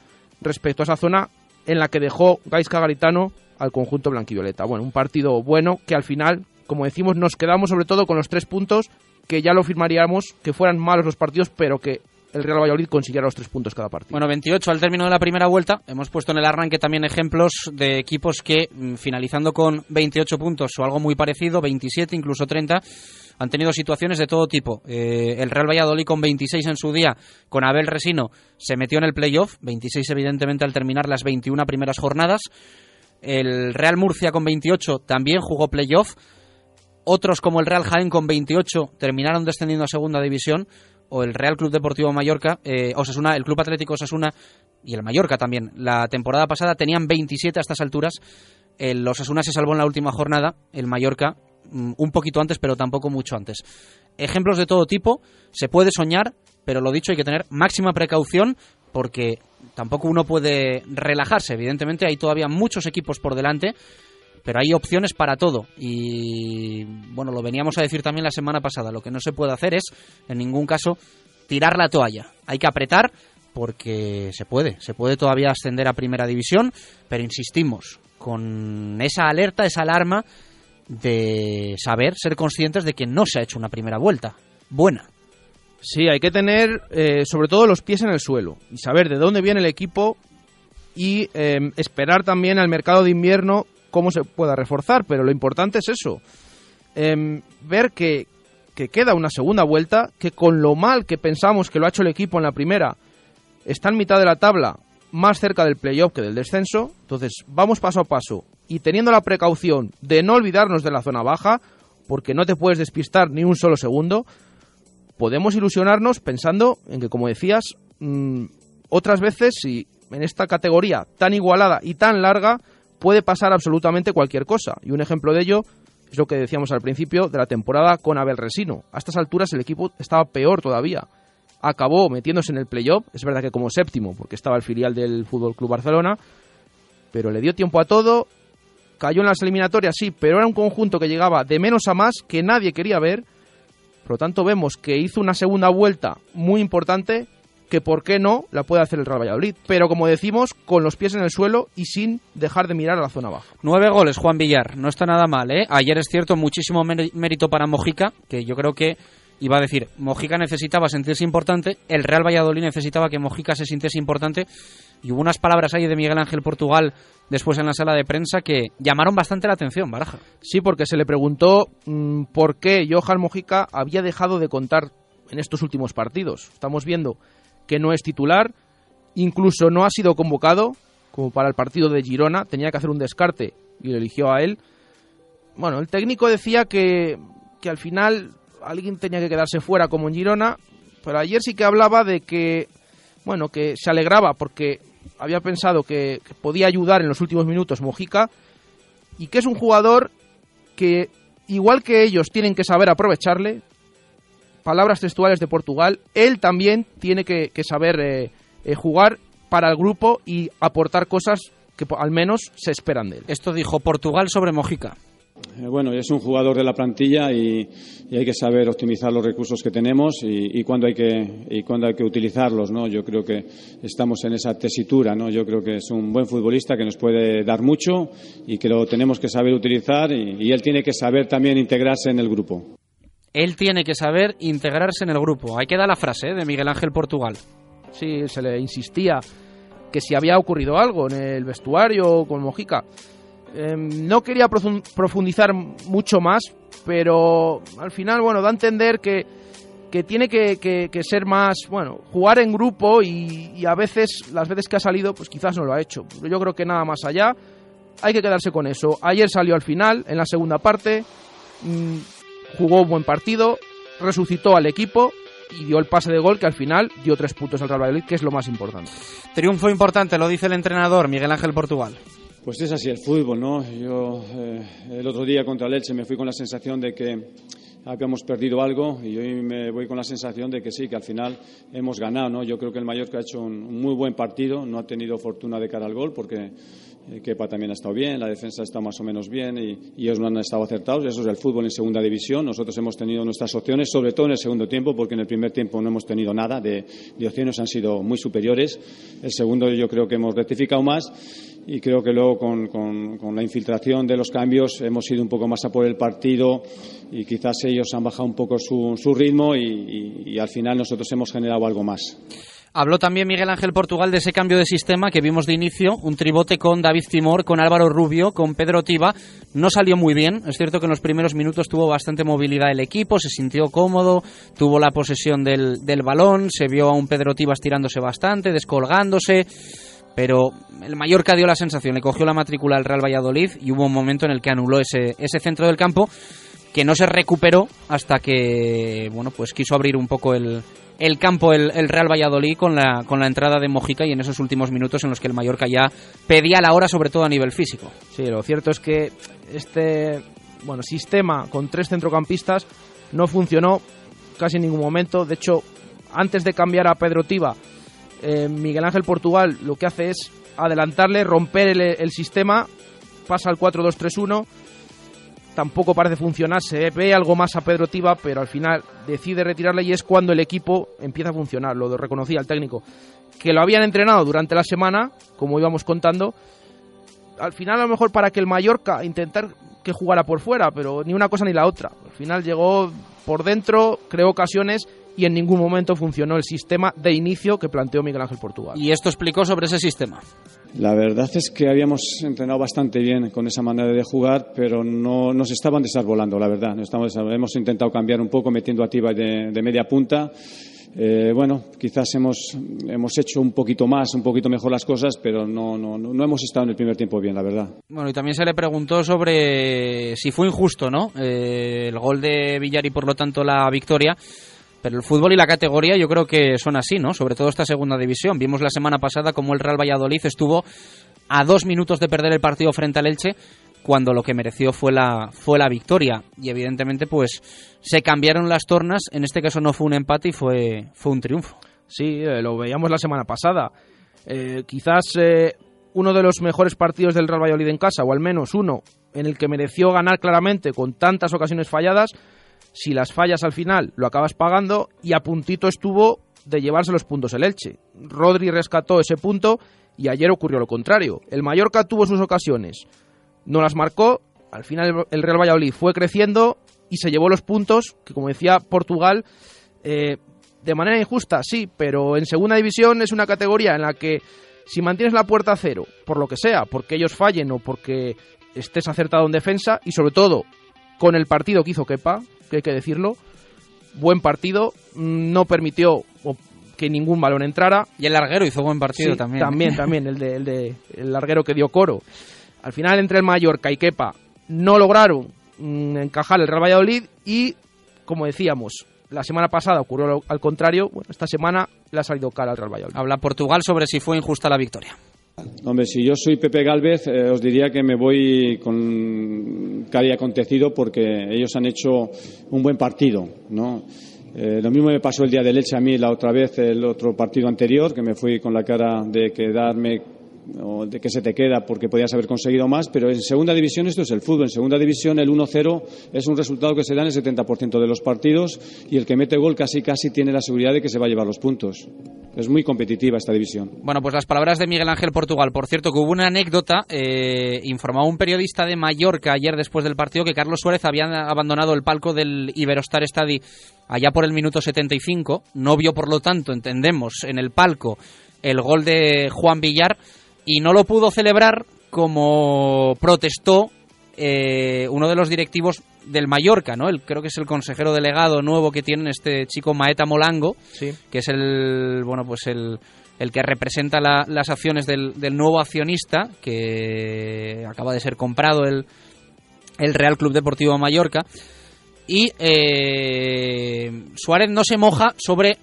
respecto a esa zona en la que dejó Gaisca Garitano al conjunto blanquivioleta. Bueno, un partido bueno que al final, como decimos, nos quedamos sobre todo con los tres puntos que ya lo firmaríamos, que fueran malos los partidos, pero que el Real Valladolid consiguiera los tres puntos cada partido. Bueno, 28 al término de la primera vuelta. Hemos puesto en el arranque también ejemplos de equipos que, mm, finalizando con 28 puntos o algo muy parecido, 27, incluso 30, han tenido situaciones de todo tipo. Eh, el Real Valladolid con 26 en su día, con Abel Resino, se metió en el playoff, 26 evidentemente al terminar las 21 primeras jornadas. El Real Murcia con 28 también jugó playoff otros como el Real Jaén con 28 terminaron descendiendo a segunda división o el Real Club Deportivo Mallorca, eh, Osasuna, el Club Atlético Osasuna y el Mallorca también. La temporada pasada tenían 27 a estas alturas. El Osasuna se salvó en la última jornada, el Mallorca mm, un poquito antes, pero tampoco mucho antes. Ejemplos de todo tipo, se puede soñar, pero lo dicho, hay que tener máxima precaución porque tampoco uno puede relajarse. Evidentemente hay todavía muchos equipos por delante pero hay opciones para todo. Y bueno, lo veníamos a decir también la semana pasada, lo que no se puede hacer es en ningún caso tirar la toalla, hay que apretar porque se puede, se puede todavía ascender a primera división, pero insistimos, con esa alerta, esa alarma de saber, ser conscientes de que no se ha hecho una primera vuelta. Buena. Sí, hay que tener eh, sobre todo los pies en el suelo y saber de dónde viene el equipo y eh, esperar también al mercado de invierno cómo se pueda reforzar, pero lo importante es eso, em, ver que, que queda una segunda vuelta, que con lo mal que pensamos que lo ha hecho el equipo en la primera, está en mitad de la tabla, más cerca del playoff que del descenso, entonces vamos paso a paso y teniendo la precaución de no olvidarnos de la zona baja, porque no te puedes despistar ni un solo segundo, podemos ilusionarnos pensando en que, como decías, mm, otras veces, si en esta categoría tan igualada y tan larga, puede pasar absolutamente cualquier cosa. Y un ejemplo de ello es lo que decíamos al principio de la temporada con Abel Resino. A estas alturas el equipo estaba peor todavía. Acabó metiéndose en el playoff, es verdad que como séptimo, porque estaba el filial del Fútbol Club Barcelona, pero le dio tiempo a todo, cayó en las eliminatorias, sí, pero era un conjunto que llegaba de menos a más que nadie quería ver. Por lo tanto, vemos que hizo una segunda vuelta muy importante que por qué no la puede hacer el Real Valladolid, pero como decimos, con los pies en el suelo y sin dejar de mirar a la zona baja. Nueve goles, Juan Villar, no está nada mal, ¿eh? Ayer es cierto, muchísimo mérito para Mojica, que yo creo que iba a decir, Mojica necesitaba sentirse importante, el Real Valladolid necesitaba que Mojica se sintiese importante, y hubo unas palabras ahí de Miguel Ángel Portugal después en la sala de prensa que llamaron bastante la atención, Baraja. Sí, porque se le preguntó mm, por qué Johan Mojica había dejado de contar en estos últimos partidos. Estamos viendo que no es titular, incluso no ha sido convocado, como para el partido de Girona, tenía que hacer un descarte y lo eligió a él. Bueno, el técnico decía que, que al final alguien tenía que quedarse fuera como en Girona, pero ayer sí que hablaba de que, bueno, que se alegraba porque había pensado que, que podía ayudar en los últimos minutos Mojica y que es un jugador que, igual que ellos tienen que saber aprovecharle, palabras textuales de Portugal, él también tiene que, que saber eh, eh, jugar para el grupo y aportar cosas que al menos se esperan de él. Esto dijo Portugal sobre Mojica. Eh, Bueno, es un jugador de la plantilla y, y hay que saber optimizar los recursos que tenemos y, y cuándo hay que y cuándo hay que utilizarlos, ¿no? Yo creo que estamos en esa tesitura, ¿no? Yo creo que es un buen futbolista que nos puede dar mucho y que lo tenemos que saber utilizar y, y él tiene que saber también integrarse en el grupo. Él tiene que saber integrarse en el grupo. Ahí queda la frase ¿eh? de Miguel Ángel Portugal. Sí, se le insistía que si había ocurrido algo en el vestuario con Mojica. Eh, no quería profun- profundizar mucho más, pero al final, bueno, da a entender que, que tiene que, que- que ser más, bueno, jugar en grupo y, y a veces, las veces que ha salido, pues quizás no lo ha hecho. Pero yo creo que nada más allá, hay que quedarse con eso. Ayer salió al final, en la segunda parte, mm, jugó un buen partido, resucitó al equipo y dio el pase de gol que al final dio tres puntos al Real Valladolid, que es lo más importante. Triunfo importante, lo dice el entrenador Miguel Ángel Portugal. Pues es así el fútbol, ¿no? Yo eh, el otro día contra el Elche me fui con la sensación de que habíamos perdido algo y hoy me voy con la sensación de que sí, que al final hemos ganado, ¿no? Yo creo que el Mallorca ha hecho un, un muy buen partido, no ha tenido fortuna de cara al gol porque Kepa también ha estado bien, la defensa está más o menos bien y, ellos no han estado acertados. Eso es el fútbol en segunda división. Nosotros hemos tenido nuestras opciones, sobre todo en el segundo tiempo, porque en el primer tiempo no hemos tenido nada de, de opciones, han sido muy superiores. El segundo yo creo que hemos rectificado más y creo que luego con, con- la infiltración de los cambios hemos ido un poco más a por el partido y quizás ellos han bajado un poco su, su ritmo y al final nosotros hemos generado algo más. Habló también Miguel Ángel Portugal de ese cambio de sistema que vimos de inicio, un tribote con David Timor, con Álvaro Rubio, con Pedro Tiba. No salió muy bien, es cierto que en los primeros minutos tuvo bastante movilidad el equipo, se sintió cómodo, tuvo la posesión del, del balón, se vio a un Pedro Tibas tirándose bastante, descolgándose, pero el Mallorca dio la sensación, le cogió la matrícula al Real Valladolid y hubo un momento en el que anuló ese, ese centro del campo que no se recuperó hasta que bueno pues quiso abrir un poco el, el campo el, el Real Valladolid con la, con la entrada de Mojica y en esos últimos minutos en los que el Mallorca ya pedía la hora sobre todo a nivel físico. Sí, lo cierto es que este bueno sistema con tres centrocampistas no funcionó casi en ningún momento. De hecho, antes de cambiar a Pedro Tiba, eh, Miguel Ángel Portugal lo que hace es adelantarle, romper el, el sistema, pasa al 4-2-3-1. Tampoco parece funcionar, se ve algo más a Pedro Tiba, pero al final decide retirarle y es cuando el equipo empieza a funcionar. Lo reconocía el técnico. Que lo habían entrenado durante la semana, como íbamos contando, al final a lo mejor para que el Mallorca intentar que jugara por fuera, pero ni una cosa ni la otra. Al final llegó por dentro, creó ocasiones y en ningún momento funcionó el sistema de inicio que planteó Miguel Ángel Portugal. Y esto explicó sobre ese sistema. La verdad es que habíamos entrenado bastante bien con esa manera de jugar, pero no nos estaban desarbolando, la verdad. Nos estamos- hemos intentado cambiar un poco metiendo a Tiba de, de media punta. Eh, bueno, quizás hemos, hemos hecho un poquito más, un poquito mejor las cosas, pero no, no, no, no hemos estado en el primer tiempo bien, la verdad. Bueno, y también se le preguntó sobre si fue injusto, ¿no? Eh, el gol de Villar y por lo tanto la victoria. Pero el fútbol y la categoría yo creo que son así, ¿no? Sobre todo esta segunda división. Vimos la semana pasada como el Real Valladolid estuvo a dos minutos de perder el partido frente al Elche cuando lo que mereció fue la, fue la victoria. Y evidentemente pues se cambiaron las tornas. En este caso no fue un empate y fue, fue un triunfo. Sí, eh, lo veíamos la semana pasada. Eh, quizás eh, uno de los mejores partidos del Real Valladolid en casa, o al menos uno, en el que mereció ganar claramente con tantas ocasiones falladas. Si las fallas al final lo acabas pagando y a puntito estuvo de llevarse los puntos el Elche. Rodri rescató ese punto y ayer ocurrió lo contrario. El Mallorca tuvo sus ocasiones, no las marcó, al final el Real Valladolid fue creciendo y se llevó los puntos que, como decía Portugal, eh, de manera injusta, sí, pero en segunda división es una categoría en la que si mantienes la puerta a cero, por lo que sea, porque ellos fallen o porque estés acertado en defensa y sobre todo con el partido que hizo Kepa, que hay que decirlo, buen partido, no permitió que ningún balón entrara. Y el larguero hizo buen partido Sí, también. También, también, el, de, el, de, el larguero que dio coro. Al final, entre el Mallorca y Kepa, no lograron mm, encajar el Real Valladolid y como decíamos, la semana pasada ocurrió al contrario, bueno, esta semana le ha salido cara al Real Valladolid. Habla Portugal sobre si fue injusta la victoria. Hombre, si yo soy Pepe Galvez, eh, os diría que me voy con cari acontecido porque ellos han hecho un buen partido, ¿no? Eh, lo mismo me pasó el día de leche a mí la otra vez, el otro partido anterior, que me fui con la cara de quedarme o de que se te queda porque podías haber conseguido más, pero en segunda división esto es el fútbol. En segunda división el 1-0 es un resultado que se da en el 70% de los partidos y el que mete gol casi casi tiene la seguridad de que se va a llevar los puntos. Es muy competitiva esta división. Bueno, pues las palabras de Miguel Ángel Portugal. Por cierto, que hubo una anécdota. Eh, informaba un periodista de Mallorca ayer después del partido que Carlos Suárez había abandonado el palco del Iberostar Stadi allá por el minuto 75. No vio, por lo tanto, entendemos, en el palco el gol de Juan Villar y no lo pudo celebrar como protestó eh, uno de los directivos del Mallorca, ¿no? El, creo que es el consejero delegado nuevo que tienen este chico Maeta Molango, que es el bueno pues el, el que representa las acciones del, del, nuevo accionista que acaba de ser comprado el, el Real Club Deportivo Mallorca y eh, Suárez no se moja sobre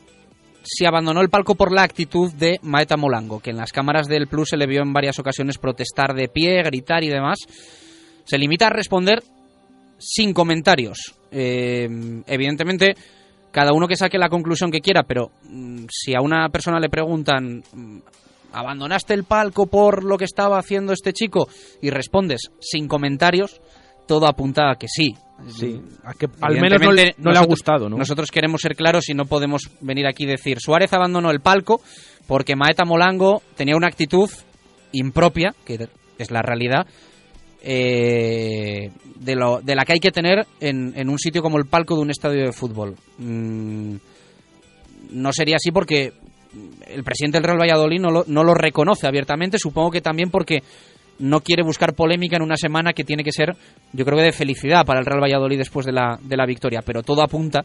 si abandonó el palco por la actitud de Maeta Molango, que en las cámaras del Plus se le vio en varias ocasiones protestar de pie, gritar y demás. Se limita a responder sin comentarios. Eh, evidentemente, cada uno que saque la conclusión que quiera, pero mm, si a una persona le preguntan, mm, ¿abandonaste el palco por lo que estaba haciendo este chico? Y respondes sin comentarios, todo apunta a que sí. Sí, a que al menos no, le, no le ha gustado, ¿no? Nosotros queremos ser claros y no podemos venir aquí y decir Suárez abandonó el palco porque Maeta Molango tenía una actitud impropia, que es la realidad, eh, de, lo, de la que hay que tener en, en, un sitio como el palco de un estadio de fútbol. Mm, no sería así porque el presidente del Real Valladolid no lo, no lo reconoce abiertamente, supongo que también porque no quiere buscar polémica en una semana que tiene que ser, yo creo que de felicidad para el Real Valladolid después de la, de la victoria, pero todo apunta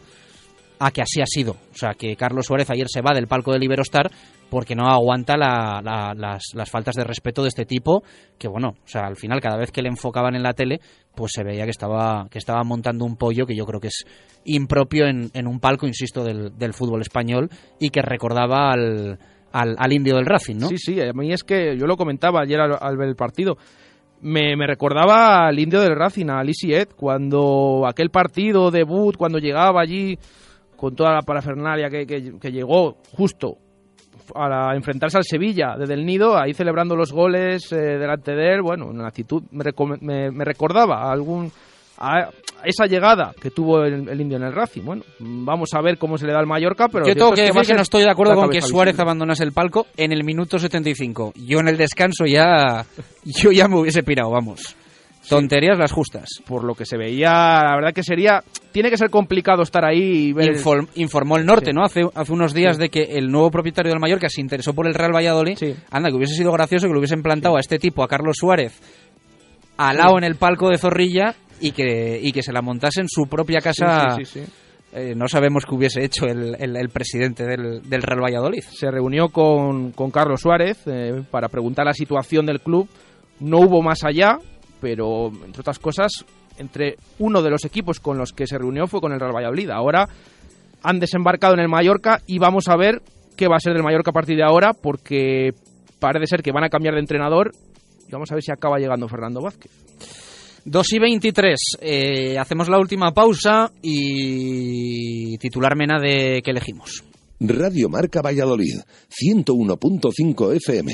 a que así ha sido. O sea, que Carlos Suárez ayer se va del palco de Liberostar porque no aguanta la, las, las, faltas de respeto de este tipo, que bueno, o sea, al final cada vez que le enfocaban en la tele, pues se veía que estaba, que estaba montando un pollo que yo creo que es impropio en, en un palco, insisto, del, del fútbol español y que recordaba al al, indio del Racing, ¿no? Sí, sí, a mí es que yo lo comentaba ayer al, ver el partido. Me, recordaba al indio del Racing, a Lisi Ed, cuando aquel partido debut, cuando llegaba allí con toda la parafernalia que, que, llegó justo a enfrentarse al Sevilla desde el nido, ahí celebrando los goles eh, delante de él, bueno, una actitud, me, me recordaba a algún esa llegada que tuvo el, Indio en el Racing. Bueno, vamos a ver cómo se le da al Mallorca, pero... Yo tengo que, decir que no estoy de acuerdo con que Suárez abandonase el palco en el minuto 75. Yo en el descanso ya... Yo ya me hubiese pirado, vamos. Tonterías las justas. Por lo que se veía, la verdad que sería... Tiene que ser complicado estar ahí y ver... informó el Norte, ¿no? Hace, hace unos días de que el nuevo propietario del Mallorca se interesó por el Real Valladolid. Anda, que hubiese sido gracioso que lo hubiesen plantado a este tipo, a Carlos Suárez, al lado en el palco de Zorrilla y que, y que se la montase en su propia casa. Eh, no sabemos qué hubiese hecho el, el, presidente del, del, Real Valladolid. Se reunió con, con Carlos Suárez eh, para preguntar la situación del club. No hubo más allá, pero entre otras cosas, entre uno de los equipos con los que se reunió fue con el Real Valladolid. Ahora han desembarcado en el Mallorca y vamos a ver qué va a ser del Mallorca a partir de ahora, porque parece ser que van a cambiar de entrenador. Y vamos a ver si acaba llegando Fernando Vázquez. 2 y 23. Eh, hacemos la última pausa y titular mena de que elegimos. Radio Marca Valladolid, 101.5 FM,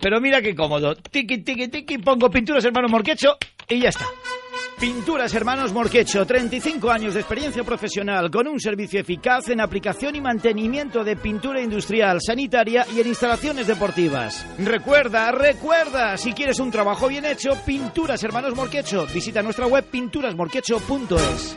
Pero mira qué cómodo. Tiki, tiki, tiki, pongo pinturas hermanos Morquecho y ya está. Pinturas Hermanos Morquecho, 35 años de experiencia profesional con un servicio eficaz en aplicación y mantenimiento de pintura industrial, sanitaria y en instalaciones deportivas. Recuerda, recuerda, si quieres un trabajo bien hecho, Pinturas Hermanos Morquecho. Visita nuestra web pinturasmorquecho.es.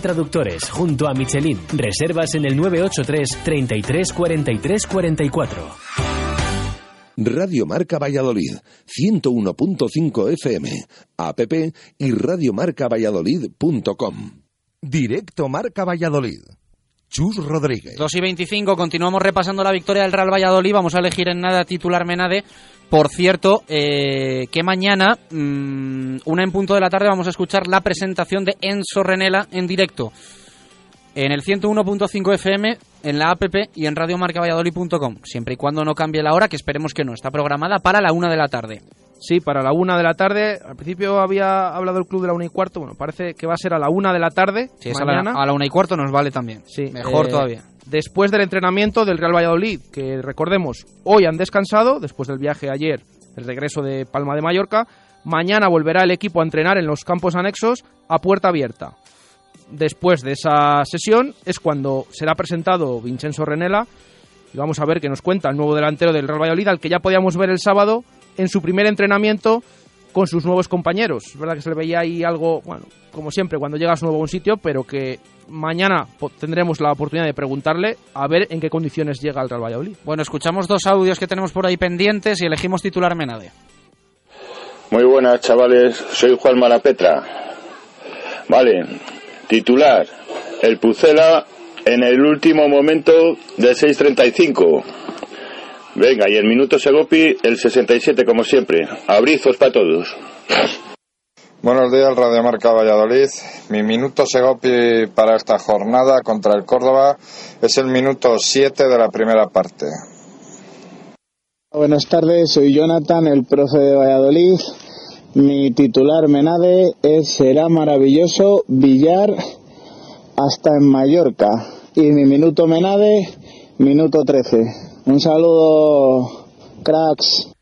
Traductores, junto a Michelin. Reservas en el 983 33 43 44. Radio Marca Valladolid, 101.5 FM, app y radiomarcavalladolid.com. Directo Marca Valladolid. Chus Rodríguez. 2 y 25, continuamos repasando la victoria del Real Valladolid. Vamos a elegir en nada titular Menade. Por cierto, eh, que mañana, mmm, una en punto de la tarde, vamos a escuchar la presentación de Enzo Renela en directo. En el 101.5 FM, en la app y en radiomarcavalladolid.com. Siempre y cuando no cambie la hora, que esperemos que no. Está programada para la una de la tarde. Sí, para la una de la tarde. Al principio había hablado el club de la una y cuarto. Bueno, parece que va a ser a la una de la tarde. Sí, mañana. A, la, a la una y cuarto nos vale también. Sí, mejor eh, todavía. Después del entrenamiento del Real Valladolid, que recordemos, hoy han descansado, después del viaje ayer, el regreso de Palma de Mallorca. Mañana volverá el equipo a entrenar en los campos anexos a puerta abierta. Después de esa sesión es cuando será presentado Vincenzo Renela y vamos a ver qué nos cuenta el nuevo delantero del Real Valladolid, al que ya podíamos ver el sábado en su primer entrenamiento con sus nuevos compañeros. Es verdad que se le veía ahí algo, bueno, como siempre, cuando llegas nuevo a un sitio, pero que mañana tendremos la oportunidad de preguntarle a ver en qué condiciones llega el Real Valladolid. Bueno, escuchamos dos audios que tenemos por ahí pendientes y elegimos titular Menade. Muy buenas, chavales. Soy Juan Malapetra. Vale, titular. El Pucela en el último momento del 6.35. Venga, y el minuto Segopi, el 67 como siempre. Abrizos para todos. Buenos días, Radio Marca Valladolid. Mi minuto Segopi para esta jornada contra el Córdoba es el minuto 7 de la primera parte. Buenas tardes, soy Jonathan, el profe de Valladolid. Mi titular Menade es Será maravilloso Villar hasta en Mallorca. Y mi minuto Menade, minuto 13. Un saludo, cracks.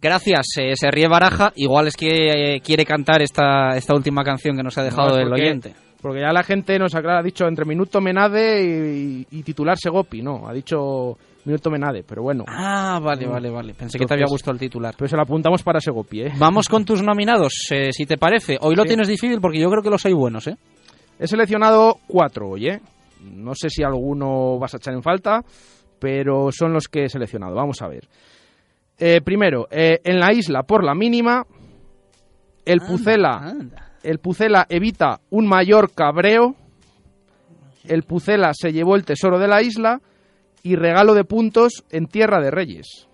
Gracias, eh, se ríe Baraja. Igual es que eh, quiere cantar esta, esta última canción que nos ha dejado No, el porque- oyente. Porque ya la gente nos ha dicho entre minuto Menade y, y titular Segopi, no, ha dicho minuto Menade, pero bueno. Ah, vale, vale, vale. Pensé que te había gustado el titular. Pero se lo apuntamos para Segopi, ¿eh? Vamos con tus nominados, eh, si te parece. Hoy lo tienes difícil porque yo creo que los hay buenos, ¿eh? He seleccionado cuatro hoy, ¿eh? No sé si alguno vas a echar en falta, pero son los que he seleccionado. Vamos a ver. Eh, primero, eh, en la isla por la mínima, el Pucela, el Pucela evita un mayor cabreo, el Pucela se llevó el tesoro de la isla y regalo de puntos en Tierra de Reyes.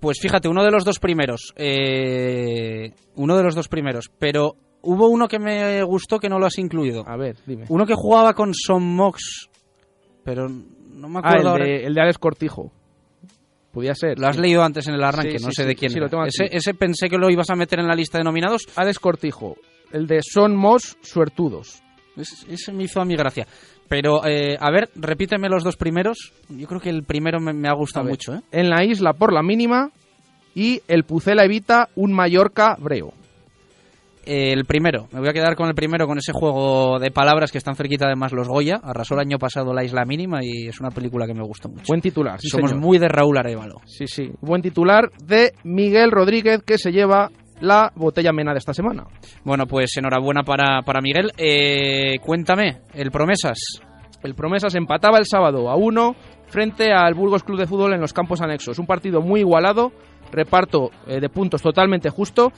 Pues fíjate, uno de los dos primeros. eh, uno de los dos primeros. Pero hubo uno que me gustó que no lo has incluido. A ver, dime. Uno que jugaba con Son Mox. Pero no me Ah, acuerdo el ahora. de, el de Alex Cortijo. Podía ser. Lo has sí. leído antes en el arranque, Sí, no sí, sé sí, de quién. sí, era. lo tengo aquí. ese, ese pensé que lo ibas a meter en la lista de nominados. Alex Cortijo. El de Son Mos Suertudos. Es- ese me hizo a mi gracia. Pero, eh, a ver, repíteme los dos primeros. Yo creo que el primero me, me ha gustado mucho, ¿eh? En la isla por la mínima y el Pucela evita un Mallorca breo. Eh, El primero, me voy a quedar con el primero, con ese juego de palabras que están cerquita además los Goya. Arrasó el año pasado La Isla Mínima y es una película que me gusta mucho. Buen titular, sí, Somos señor. muy de Raúl Arevalo. Sí, sí. Buen titular de Miguel Rodríguez que se lleva la botella mena de esta semana. Bueno, pues enhorabuena para, para Miguel. Eh, cuéntame, el Promesas. El Promesas empataba el sábado a uno frente al Burgos Club de Fútbol en los campos anexos. Un partido muy igualado, reparto eh, de puntos totalmente justo.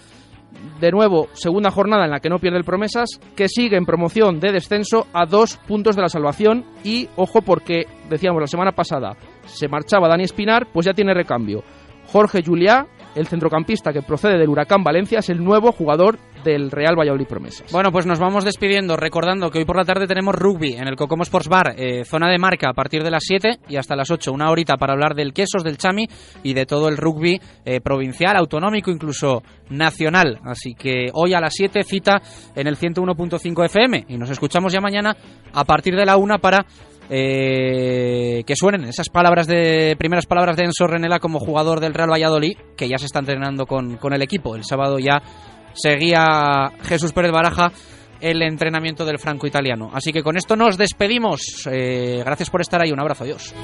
De nuevo, segunda jornada en la que no pierde el Promesas, que sigue en promoción de descenso a dos puntos de la salvación. Y ojo, porque decíamos la semana pasada, se marchaba Dani Espinar, pues ya tiene recambio. Jorge Juliá, el centrocampista que procede del Huracán Valencia, es el nuevo jugador del Real Valladolid Promesas. Bueno, pues nos vamos despidiendo, recordando que hoy por la tarde tenemos rugby en el Cocomo Sports Bar, eh, zona de marca a partir de las 7 y hasta las 8, una horita para hablar del quesos, del chami y de todo el rugby eh, provincial, autonómico, incluso nacional. Así que hoy a las 7 cita en el 101.5 FM y nos escuchamos ya mañana a partir de la 1 para eh, que suenen esas palabras de primeras palabras de Enzo Renela como jugador del Real Valladolid, que ya se está entrenando con, con el equipo. El sábado ya seguía Jesús Pérez Baraja el entrenamiento del franco italiano. Así que con esto nos despedimos. Eh, gracias por estar ahí. Un abrazo. Adiós.